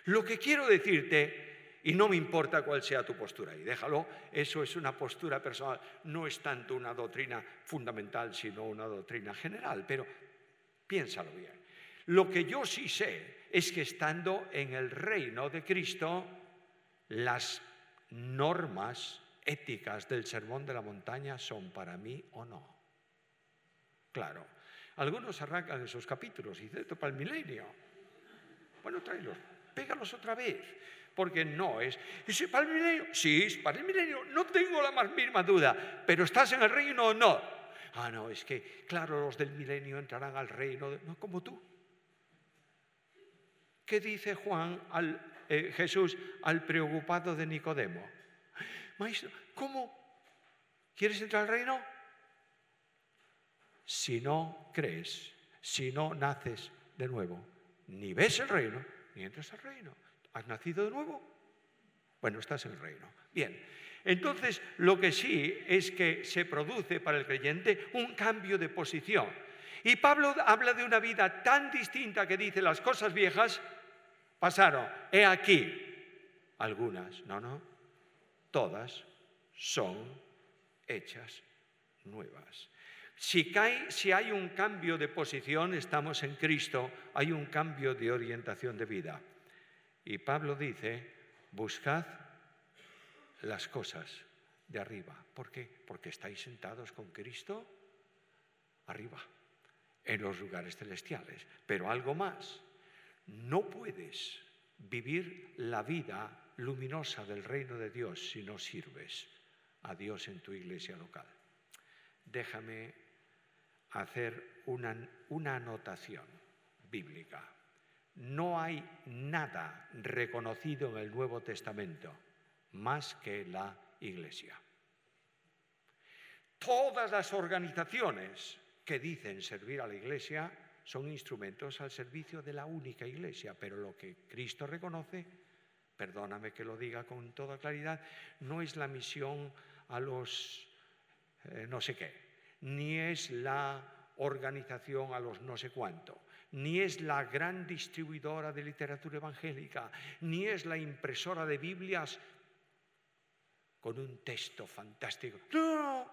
Lo que quiero decirte, y no me importa cuál sea tu postura, y déjalo, eso es una postura personal, no es tanto una doctrina fundamental, sino una doctrina general, pero piénsalo bien. Lo que yo sí sé es que estando en el reino de Cristo, las normas éticas del sermón de la montaña son para mí o no. Claro, algunos arrancan esos capítulos y dicen, esto para el milenio. Bueno, tráelos, pégalos otra vez, porque no es. ¿Es para el milenio? Sí, es para el milenio, no tengo la más mínima duda, pero ¿estás en el reino o no? Ah, no, es que, claro, los del milenio entrarán al reino, no como tú. ¿Qué dice Juan al eh, Jesús al preocupado de Nicodemo. Maestro, ¿cómo? ¿Quieres entrar al reino? Si no crees, si no naces de nuevo, ni ves el reino, ni entras al reino. ¿Has nacido de nuevo? Bueno, estás en el reino. Bien, entonces lo que sí es que se produce para el creyente un cambio de posición. Y Pablo habla de una vida tan distinta que dice las cosas viejas pasaron. He aquí algunas, no, no, todas son hechas nuevas. Si, hay un cambio de posición, estamos en Cristo, hay un cambio de orientación de vida. Y Pablo dice, buscad las cosas de arriba. ¿Por qué? Porque estáis sentados con Cristo arriba, en los lugares celestiales. Pero algo más, no puedes vivir la vida luminosa del reino de Dios si no sirves a Dios en tu iglesia local. Déjame hacer una, una anotación bíblica. No hay nada reconocido en el Nuevo Testamento más que la iglesia. Todas las organizaciones que dicen servir a la iglesia son instrumentos al servicio de la única iglesia, pero lo que Cristo reconoce, perdóname que lo diga con toda claridad, no es la misión a los eh, no sé qué. ni es la organización a los no sé cuánto, ni es la gran distribuidora de literatura evangélica, ni es la impresora de Biblias con un texto fantástico. No,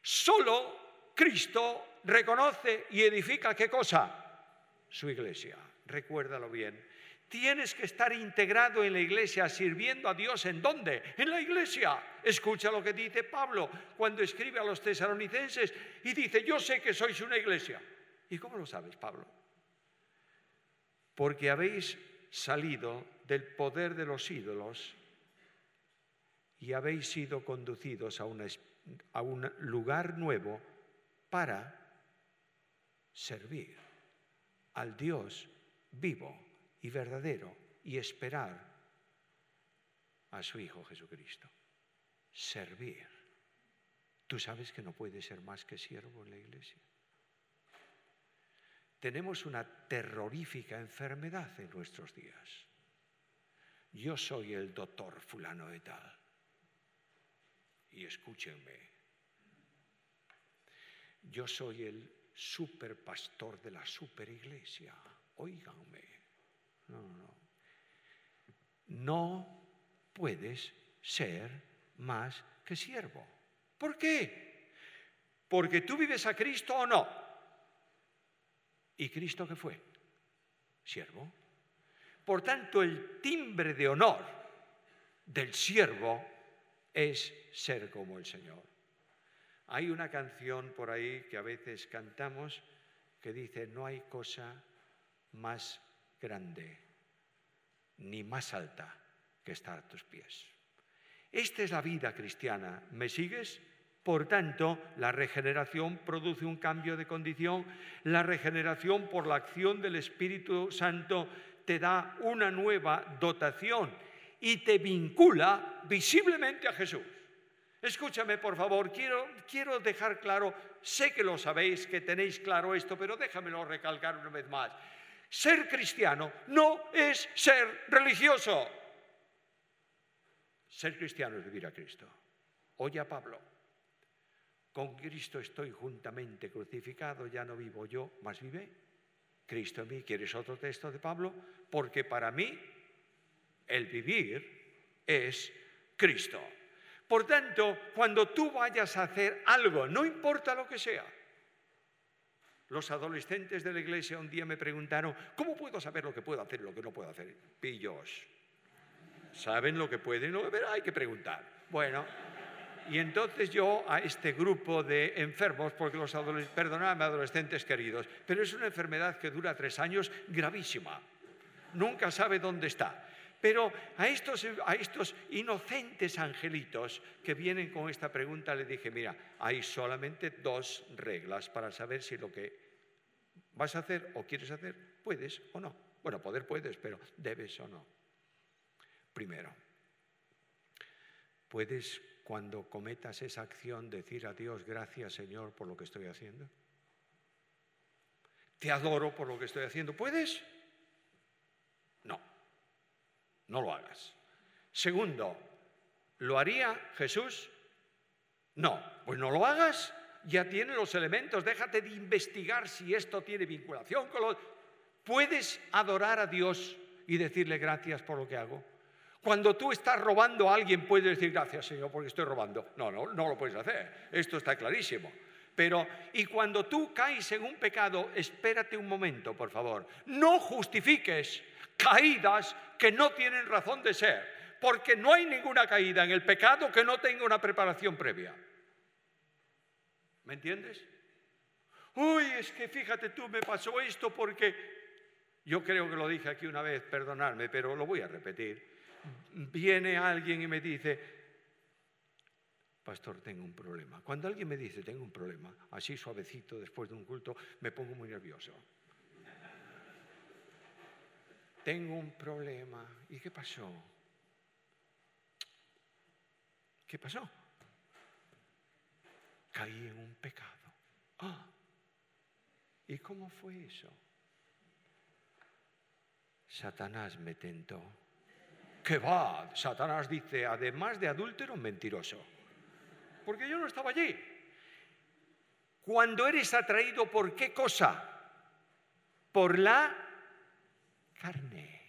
solo Cristo reconoce y edifica qué cosa? Su iglesia. Recuérdalo bien. Tienes que estar integrado en la iglesia, sirviendo a Dios. ¿En dónde? En la iglesia. Escucha lo que dice Pablo cuando escribe a los tesalonicenses y dice, yo sé que sois una iglesia. ¿Y cómo lo sabes, Pablo? Porque habéis salido del poder de los ídolos y habéis sido conducidos a, a un lugar nuevo para servir al Dios vivo y verdadero y esperar a su Hijo Jesucristo. Servir. Tú sabes que no puede ser más que siervo en la iglesia. Tenemos una terrorífica enfermedad en nuestros días. Yo soy el doctor fulano de tal. Y escúchenme. Yo soy el superpastor de la superiglesia. Óiganme. No, no, no. puedes ser más que siervo. ¿Por qué? Porque tú vives a Cristo o no. ¿Y Cristo qué fue? Siervo. Por tanto, el timbre de honor del siervo es ser como el Señor. Hay una canción por ahí que a veces cantamos que dice, no hay cosa más grande ni más alta que estar a tus pies. Esta es la vida cristiana. ¿Me sigues? Por tanto, la regeneración produce un cambio de condición. La regeneración por la acción del Espíritu Santo te da una nueva dotación y te vincula visiblemente a Jesús. Escúchame, por favor, quiero, quiero dejar claro, sé que lo sabéis, que tenéis claro esto, pero déjamelo recalcar una vez más. Ser cristiano no es ser religioso. Ser cristiano es vivir a Cristo. Oye a Pablo, con Cristo estoy juntamente crucificado, ya no vivo yo, más vive Cristo en mí. ¿Quieres otro texto de Pablo? Porque para mí el vivir es Cristo. Por tanto, cuando tú vayas a hacer algo, no importa lo que sea, los adolescentes de la iglesia un día me preguntaron, ¿cómo puedo saber lo que puedo hacer y lo que no puedo hacer? Pillos. ¿Saben lo que pueden? No, hay que preguntar. Bueno, y entonces yo a este grupo de enfermos, porque los adolescentes, perdonadme adolescentes queridos, pero es una enfermedad que dura tres años gravísima. Nunca sabe dónde está. Pero a estos, inocentes angelitos que vienen con esta pregunta le dije, mira, hay solamente dos reglas para saber si lo que vas a hacer o quieres hacer, puedes o no. Bueno, poder puedes, pero debes o no. Primero, puedes cuando cometas esa acción decir a Dios, gracias Señor por lo que estoy haciendo. Te adoro por lo que estoy haciendo. ¿Puedes? No lo hagas. Segundo, ¿lo haría Jesús? No, pues no lo hagas. Ya tiene los elementos, déjate de investigar si esto tiene vinculación con los... Puedes adorar a Dios y decirle gracias por lo que hago. Cuando tú estás robando a alguien, puedes decir gracias, Señor, porque estoy robando. No, no, no lo puedes hacer. Esto está clarísimo. Pero, y cuando tú caes en un pecado, espérate un momento, por favor. No justifiques caídas que no tienen razón de ser, porque no hay ninguna caída en el pecado que no tenga una preparación previa. ¿Me entiendes? Uy, es que fíjate tú, me pasó esto porque yo creo que lo dije aquí una vez, perdonadme, pero lo voy a repetir. Viene alguien y me dice, pastor, tengo un problema. Cuando alguien me dice, tengo un problema, así suavecito después de un culto, me pongo muy nervioso tengo un problema. ¿Y qué pasó? ¿Qué pasó? Caí en un pecado. Ah, ¿y cómo fue eso? Satanás me tentó. ¿Qué va? Satanás dice, además de adúltero, mentiroso. Porque yo no estaba allí. Cuando eres atraído por qué cosa? Por la carne.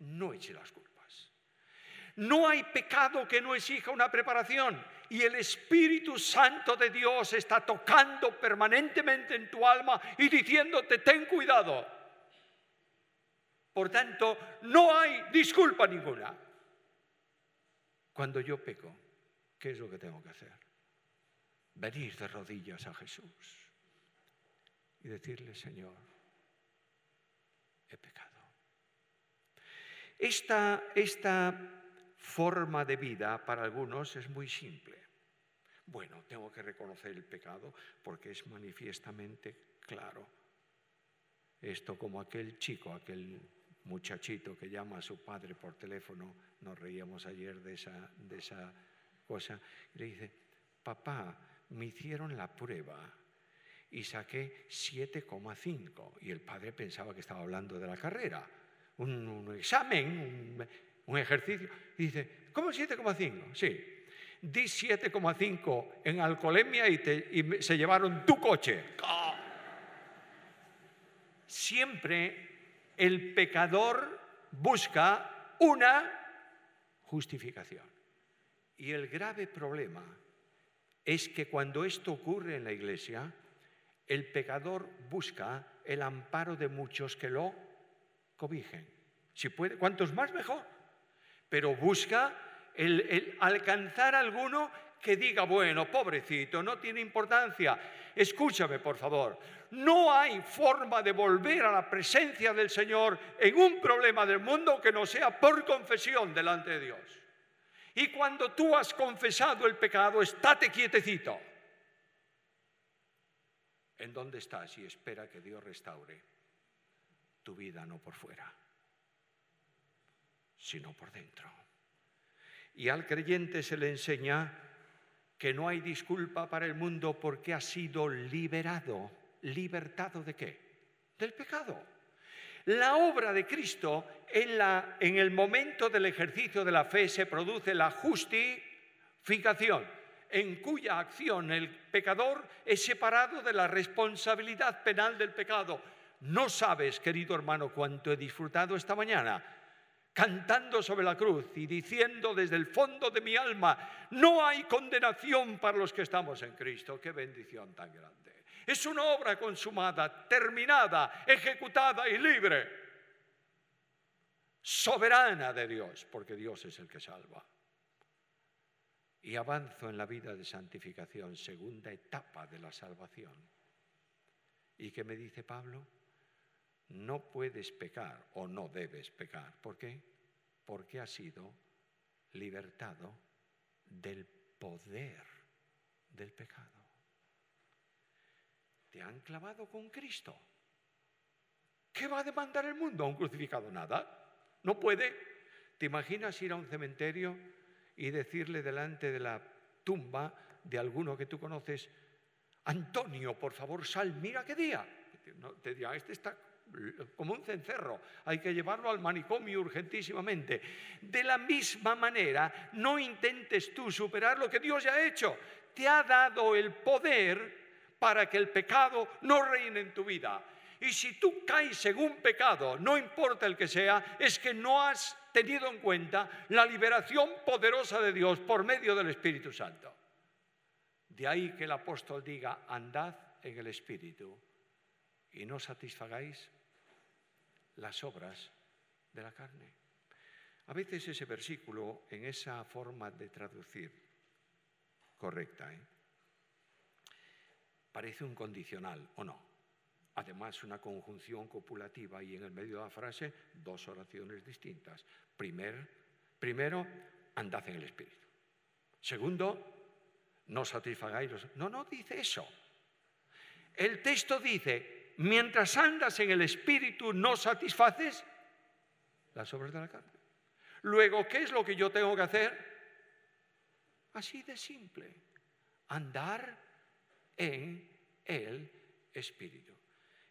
No eche las culpas. No hay pecado que no exija una preparación y el Espíritu Santo de Dios está tocando permanentemente en tu alma y diciéndote, ten cuidado. Por tanto, no hay disculpa ninguna. Cuando yo peco, ¿qué es lo que tengo que hacer? Venir de rodillas a Jesús y decirle, Señor, he pecado. Esta, esta forma de vida para algunos es muy simple. Bueno, tengo que reconocer el pecado porque es manifiestamente claro. Esto como aquel chico, aquel muchachito que llama a su padre por teléfono, nos reíamos ayer de esa, de esa cosa, y le dice, papá, me hicieron la prueba y saqué 7,5 y el padre pensaba que estaba hablando de la carrera, un, examen, un, ejercicio, dice, ¿cómo 7,5? Sí, di 7,5 en alcoholemia y, y, se llevaron tu coche. Siempre el pecador busca una justificación. Y el grave problema es que cuando esto ocurre en la iglesia, el pecador busca el amparo de muchos que lo cobijen. Si puede, cuantos más mejor. Pero busca el, alcanzar alguno que diga, bueno, pobrecito, no tiene importancia. Escúchame, por favor. No hay forma de volver a la presencia del Señor en un problema del mundo que no sea por confesión delante de Dios. Y cuando tú has confesado el pecado, estate quietecito. ¿En dónde estás? Y espera que Dios restaure tu vida, no por fuera, sino por dentro. Y al creyente se le enseña que no hay disculpa para el mundo porque ha sido liberado. ¿Libertado de qué? Del pecado. La obra de Cristo en, la, en el momento del ejercicio de la fe se produce la justificación, en cuya acción el pecador es separado de la responsabilidad penal del pecado. No sabes, querido hermano, cuánto he disfrutado esta mañana cantando sobre la cruz y diciendo desde el fondo de mi alma, no hay condenación para los que estamos en Cristo. Qué bendición tan grande. Es una obra consumada, terminada, ejecutada y libre. Soberana de Dios, porque Dios es el que salva. Y avanzo en la vida de santificación, segunda etapa de la salvación. ¿Y qué me dice Pablo? No puedes pecar o no debes pecar. ¿Por qué? Porque has sido libertado del poder del pecado. Te han clavado con Cristo. ¿Qué va a demandar el mundo a un crucificado? Nada. No puede. ¿Te imaginas ir a un cementerio y decirle delante de la tumba de alguno que tú conoces, Antonio, por favor, sal, mira qué día? te dirá, este está como un cencerro, hay que llevarlo al manicomio urgentísimamente. De la misma manera, no intentes tú superar lo que Dios ya ha hecho. Te ha dado el poder para que el pecado no reine en tu vida. Y si tú caes un pecado, no importa el que sea, es que no has tenido en cuenta la liberación poderosa de Dios por medio del Espíritu Santo. De ahí que el apóstol diga, andad en el Espíritu y no satisfagáis las obras de la carne. A veces ese versículo, en esa forma de traducir correcta, ¿eh? parece un condicional, ¿o no? Además, una conjunción copulativa y en el medio de la frase dos oraciones distintas. Primer, primero, andad en el Espíritu. Segundo, no satisfagáis los... No, no dice eso. El texto dice, mientras andas en el Espíritu no satisfaces las obras de la carne. Luego, ¿qué es lo que yo tengo que hacer? Así de simple, andar en el Espíritu.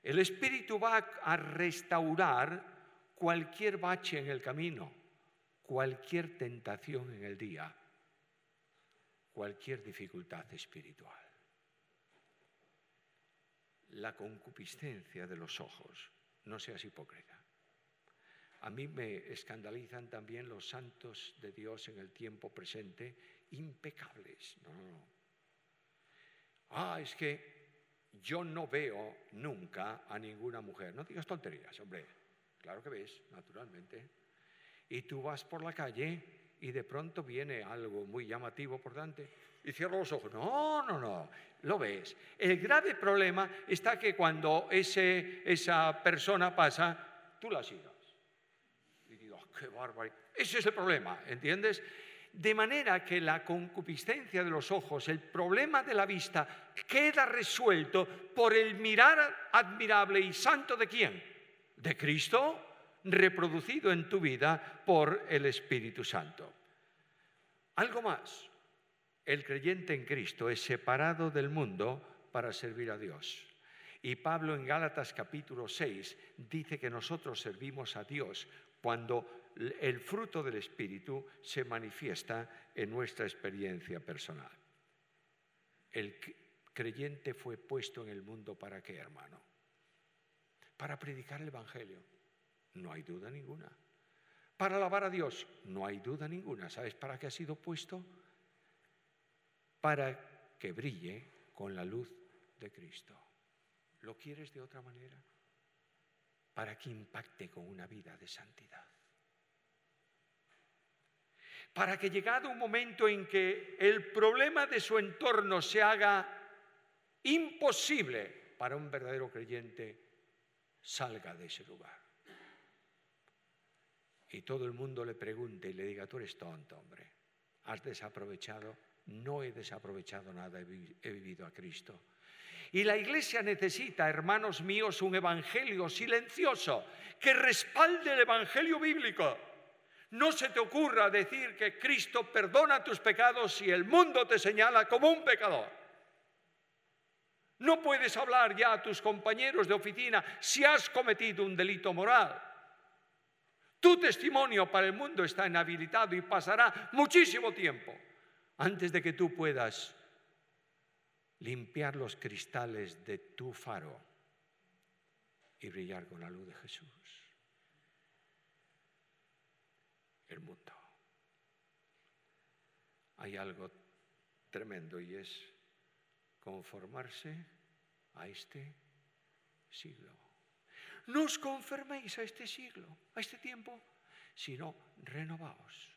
El Espíritu va a restaurar cualquier bache en el camino, cualquier tentación en el día, cualquier dificultad espiritual. La concupiscencia de los ojos. No seas hipócrita. A mí me escandalizan también los santos de Dios en el tiempo presente, impecables. No, no, no. Ah, es que yo no veo nunca a ninguna mujer. No digas tonterías, hombre. Claro que ves, naturalmente. Y tú vas por la calle y de pronto viene algo muy llamativo por delante y cierra los ojos. No, no, no, lo ves. El grave problema está que cuando ese, esa persona pasa, tú la sigas. Y digo, ah, qué bárbaro. Ese es el problema, ¿entiendes? De manera que la concupiscencia de los ojos, el problema de la vista, queda resuelto por el mirar admirable y santo de quién? De Cristo, reproducido en tu vida por el Espíritu Santo. Algo más, el creyente en Cristo es separado del mundo para servir a Dios. Y Pablo en Gálatas capítulo 6 dice que nosotros servimos a Dios cuando el fruto del Espíritu se manifiesta en nuestra experiencia personal. El creyente fue puesto en el mundo para qué, hermano? Para predicar el Evangelio. No hay duda ninguna. Para alabar a Dios. No hay duda ninguna. ¿Sabes para qué ha sido puesto? Para que brille con la luz de Cristo. ¿Lo quieres de otra manera? Para que impacte con una vida de santidad para que llegado un momento en que el problema de su entorno se haga imposible para un verdadero creyente, salga de ese lugar. Y todo el mundo le pregunte y le diga, tú eres tonto, hombre, has desaprovechado, no he desaprovechado nada, he vivido a Cristo. Y la iglesia necesita, hermanos míos, un evangelio silencioso que respalde el evangelio bíblico no se te ocurra decir que Cristo perdona tus pecados si el mundo te señala como un pecador. No puedes hablar ya a tus compañeros de oficina si has cometido un delito moral. Tu testimonio para el mundo está inhabilitado y pasará muchísimo tiempo antes de que tú puedas limpiar los cristales de tu faro y brillar con la luz de Jesús. el mundo. Hay algo tremendo y es conformarse a este siglo. No os conforméis a este siglo, a este tiempo, sino renovaos.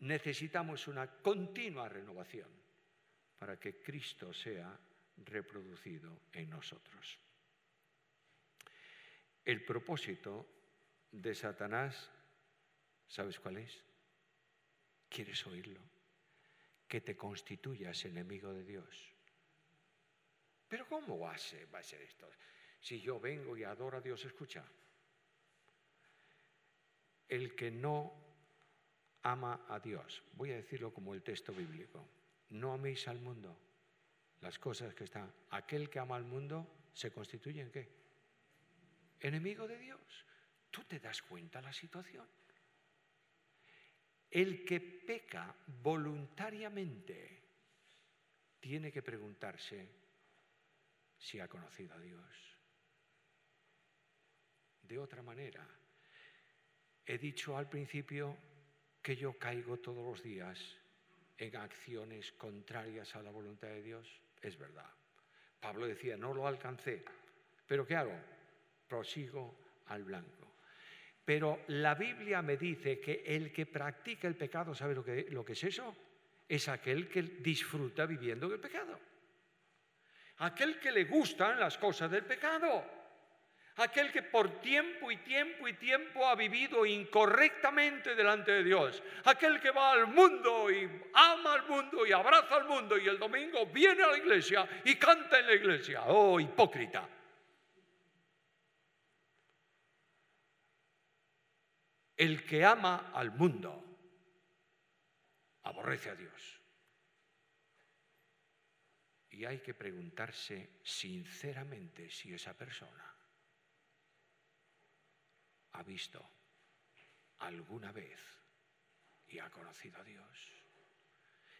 Necesitamos una continua renovación para que Cristo sea reproducido en nosotros. El propósito de Satanás ¿Sabes cuál es? ¿Quieres oírlo? Que te constituyas enemigo de Dios. Pero ¿cómo va a ser, va a ser esto? Si yo vengo y adoro a Dios, escucha. El que no ama a Dios, voy a decirlo como el texto bíblico, no améis al mundo, las cosas que están. Aquel que ama al mundo se constituye en qué? Enemigo de Dios. ¿Tú te das cuenta la situación? El que peca voluntariamente tiene que preguntarse si ha conocido a Dios. De otra manera, he dicho al principio que yo caigo todos los días en acciones contrarias a la voluntad de Dios. Es verdad. Pablo decía, no lo alcancé, pero ¿qué hago? Prosigo al blanco. Pero la Biblia me dice que el que practica el pecado, ¿sabe lo que, lo que es eso? Es aquel que disfruta viviendo en el pecado. Aquel que le gustan las cosas del pecado. Aquel que por tiempo y tiempo y tiempo ha vivido incorrectamente delante de Dios. Aquel que va al mundo y ama al mundo y abraza al mundo y el domingo viene a la iglesia y canta en la iglesia. Oh, hipócrita. El que ama al mundo aborrece a Dios. Y hay que preguntarse sinceramente si esa persona ha visto alguna vez y ha conocido a Dios.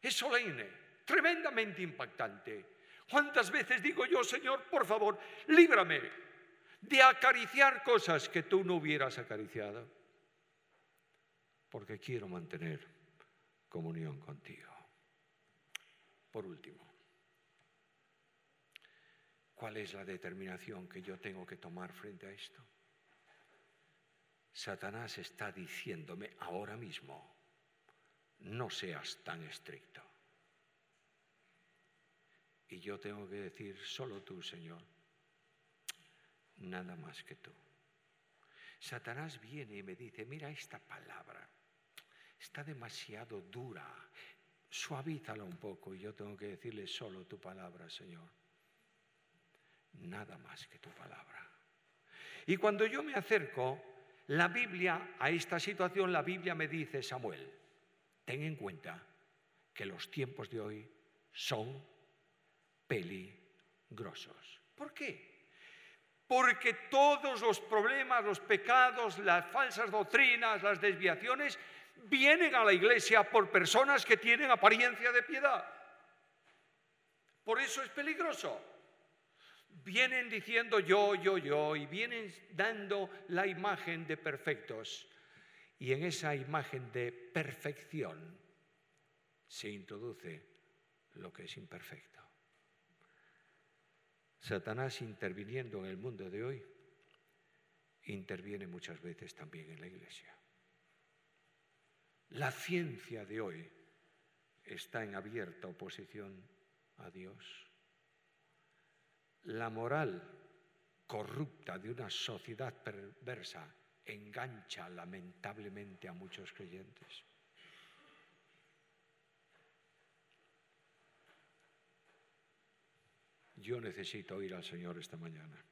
Es solemne, tremendamente impactante, ¿Cuántas veces digo yo, Señor, por favor, líbrame de acariciar cosas que tú no hubieras acariciado? Porque quiero mantener comunión contigo. Por último, ¿cuál es la determinación que yo tengo que tomar frente a esto? Satanás está diciéndome ahora mismo, no seas tan estricto. Y yo tengo que decir, solo tú, Señor, nada más que tú. Satanás viene y me dice, mira esta palabra, está demasiado dura, suavízala un poco. Y yo tengo que decirle solo tu palabra, Señor. Nada más que tu palabra. Y cuando yo me acerco, la Biblia, a esta situación, la Biblia me dice, Samuel, ten en cuenta que los tiempos de hoy son peligrosos. ¿Por qué? Porque todos los problemas, los pecados, las falsas doctrinas, las desviaciones, vienen a la iglesia por personas que tienen apariencia de piedad. Por eso es peligroso. Vienen diciendo yo, yo, yo, y vienen dando la imagen de perfectos. Y en esa imagen de perfección se introduce lo que es imperfecto. Satanás interviniendo en el mundo de hoy, interviene muchas veces también en la iglesia. La ciencia de hoy está en abierta oposición a Dios. La moral corrupta de una sociedad perversa engancha lamentablemente a muchos creyentes. Yo necesito oír al Señor esta mañana.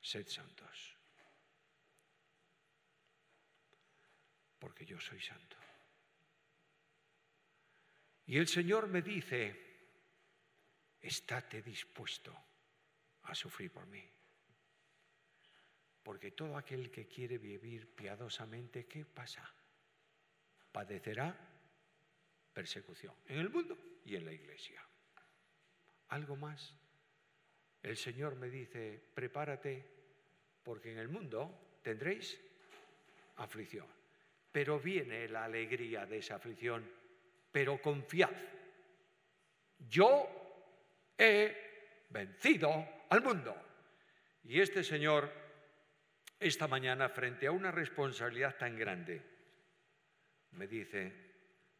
Sed santos, porque yo soy santo. Y el Señor me dice, estate dispuesto a sufrir por mí. Porque todo aquel que quiere vivir piadosamente, ¿qué pasa? Padecerá persecución en el mundo y en la iglesia. Algo más. El Señor me dice, prepárate porque en el mundo tendréis aflicción. Pero viene la alegría de esa aflicción, pero confiad. Yo he vencido al mundo. Y este Señor, esta mañana, frente a una responsabilidad tan grande, me dice,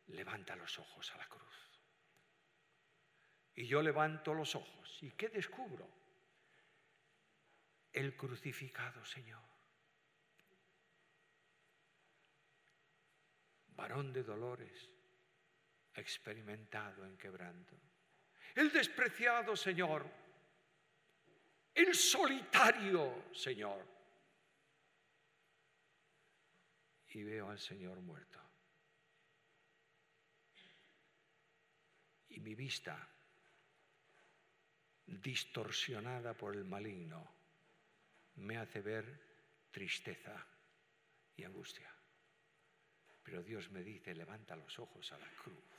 levanta los ojos a la cruz. Y yo levanto los ojos. ¿Y qué descubro? El crucificado Señor. Varón de dolores, experimentado en quebranto. El despreciado Señor. El solitario Señor. Y veo al Señor muerto. y mi vista, distorsionada por el maligno, me hace ver tristeza y angustia. Pero Dios me dice, levanta los ojos a la cruz.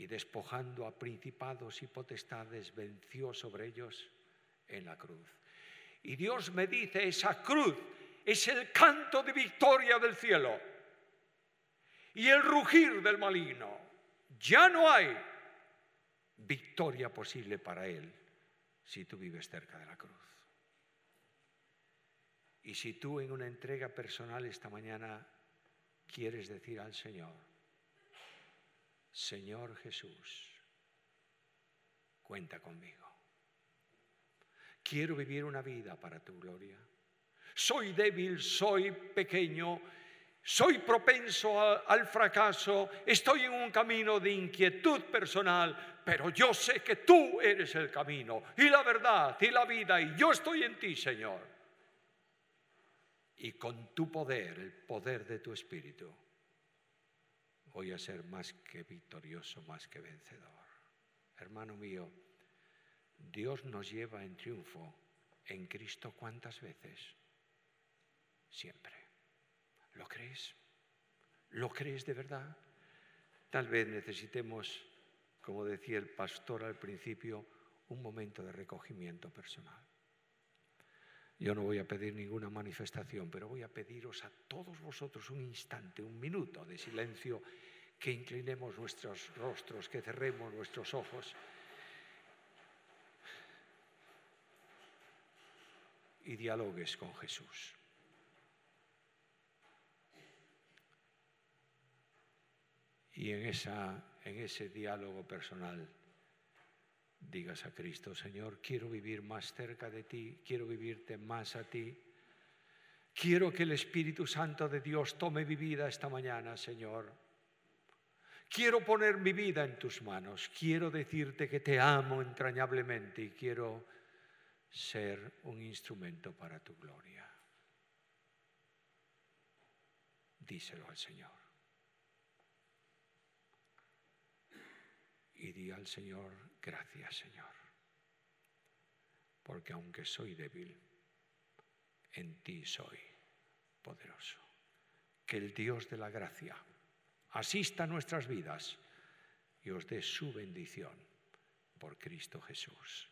Y despojando a principados y potestades, venció sobre ellos en la cruz. Y Dios me dice, esa cruz es el canto de victoria del cielo y el rugir del maligno ya no hay victoria posible para Él si tú vives cerca de la cruz. Y si tú en una entrega personal esta mañana quieres decir al Señor, Señor Jesús, cuenta conmigo. Quiero vivir una vida para tu gloria. Soy débil, soy pequeño soy propenso al fracaso, estoy en un camino de inquietud personal, pero yo sé que tú eres el camino y la verdad y la vida y yo estoy en ti, Señor. Y con tu poder, el poder de tu espíritu, voy a ser más que victorioso, más que vencedor. Hermano mío, Dios nos lleva en triunfo en Cristo cuántas veces? Siempre. ¿Lo crees? ¿Lo crees de verdad? Tal vez necesitemos, como decía el pastor al principio, un momento de recogimiento personal. Yo no voy a pedir ninguna manifestación, pero voy a pediros a todos vosotros un instante, un minuto de silencio, que inclinemos nuestros rostros, que cerremos nuestros ojos y dialogues con Jesús. Y en, esa, en ese diálogo personal digas a Cristo, Señor, quiero vivir más cerca de ti, quiero vivirte más a ti. Quiero que el Espíritu Santo de Dios tome mi vida esta mañana, Señor. Quiero poner mi vida en tus manos. Quiero decirte que te amo entrañablemente y quiero ser un instrumento para tu gloria. Díselo al Señor. Y di al Señor, gracias Señor, porque aunque soy débil, en ti soy poderoso. Que el Dios de la gracia asista a nuestras vidas y os dé su bendición por Cristo Jesús.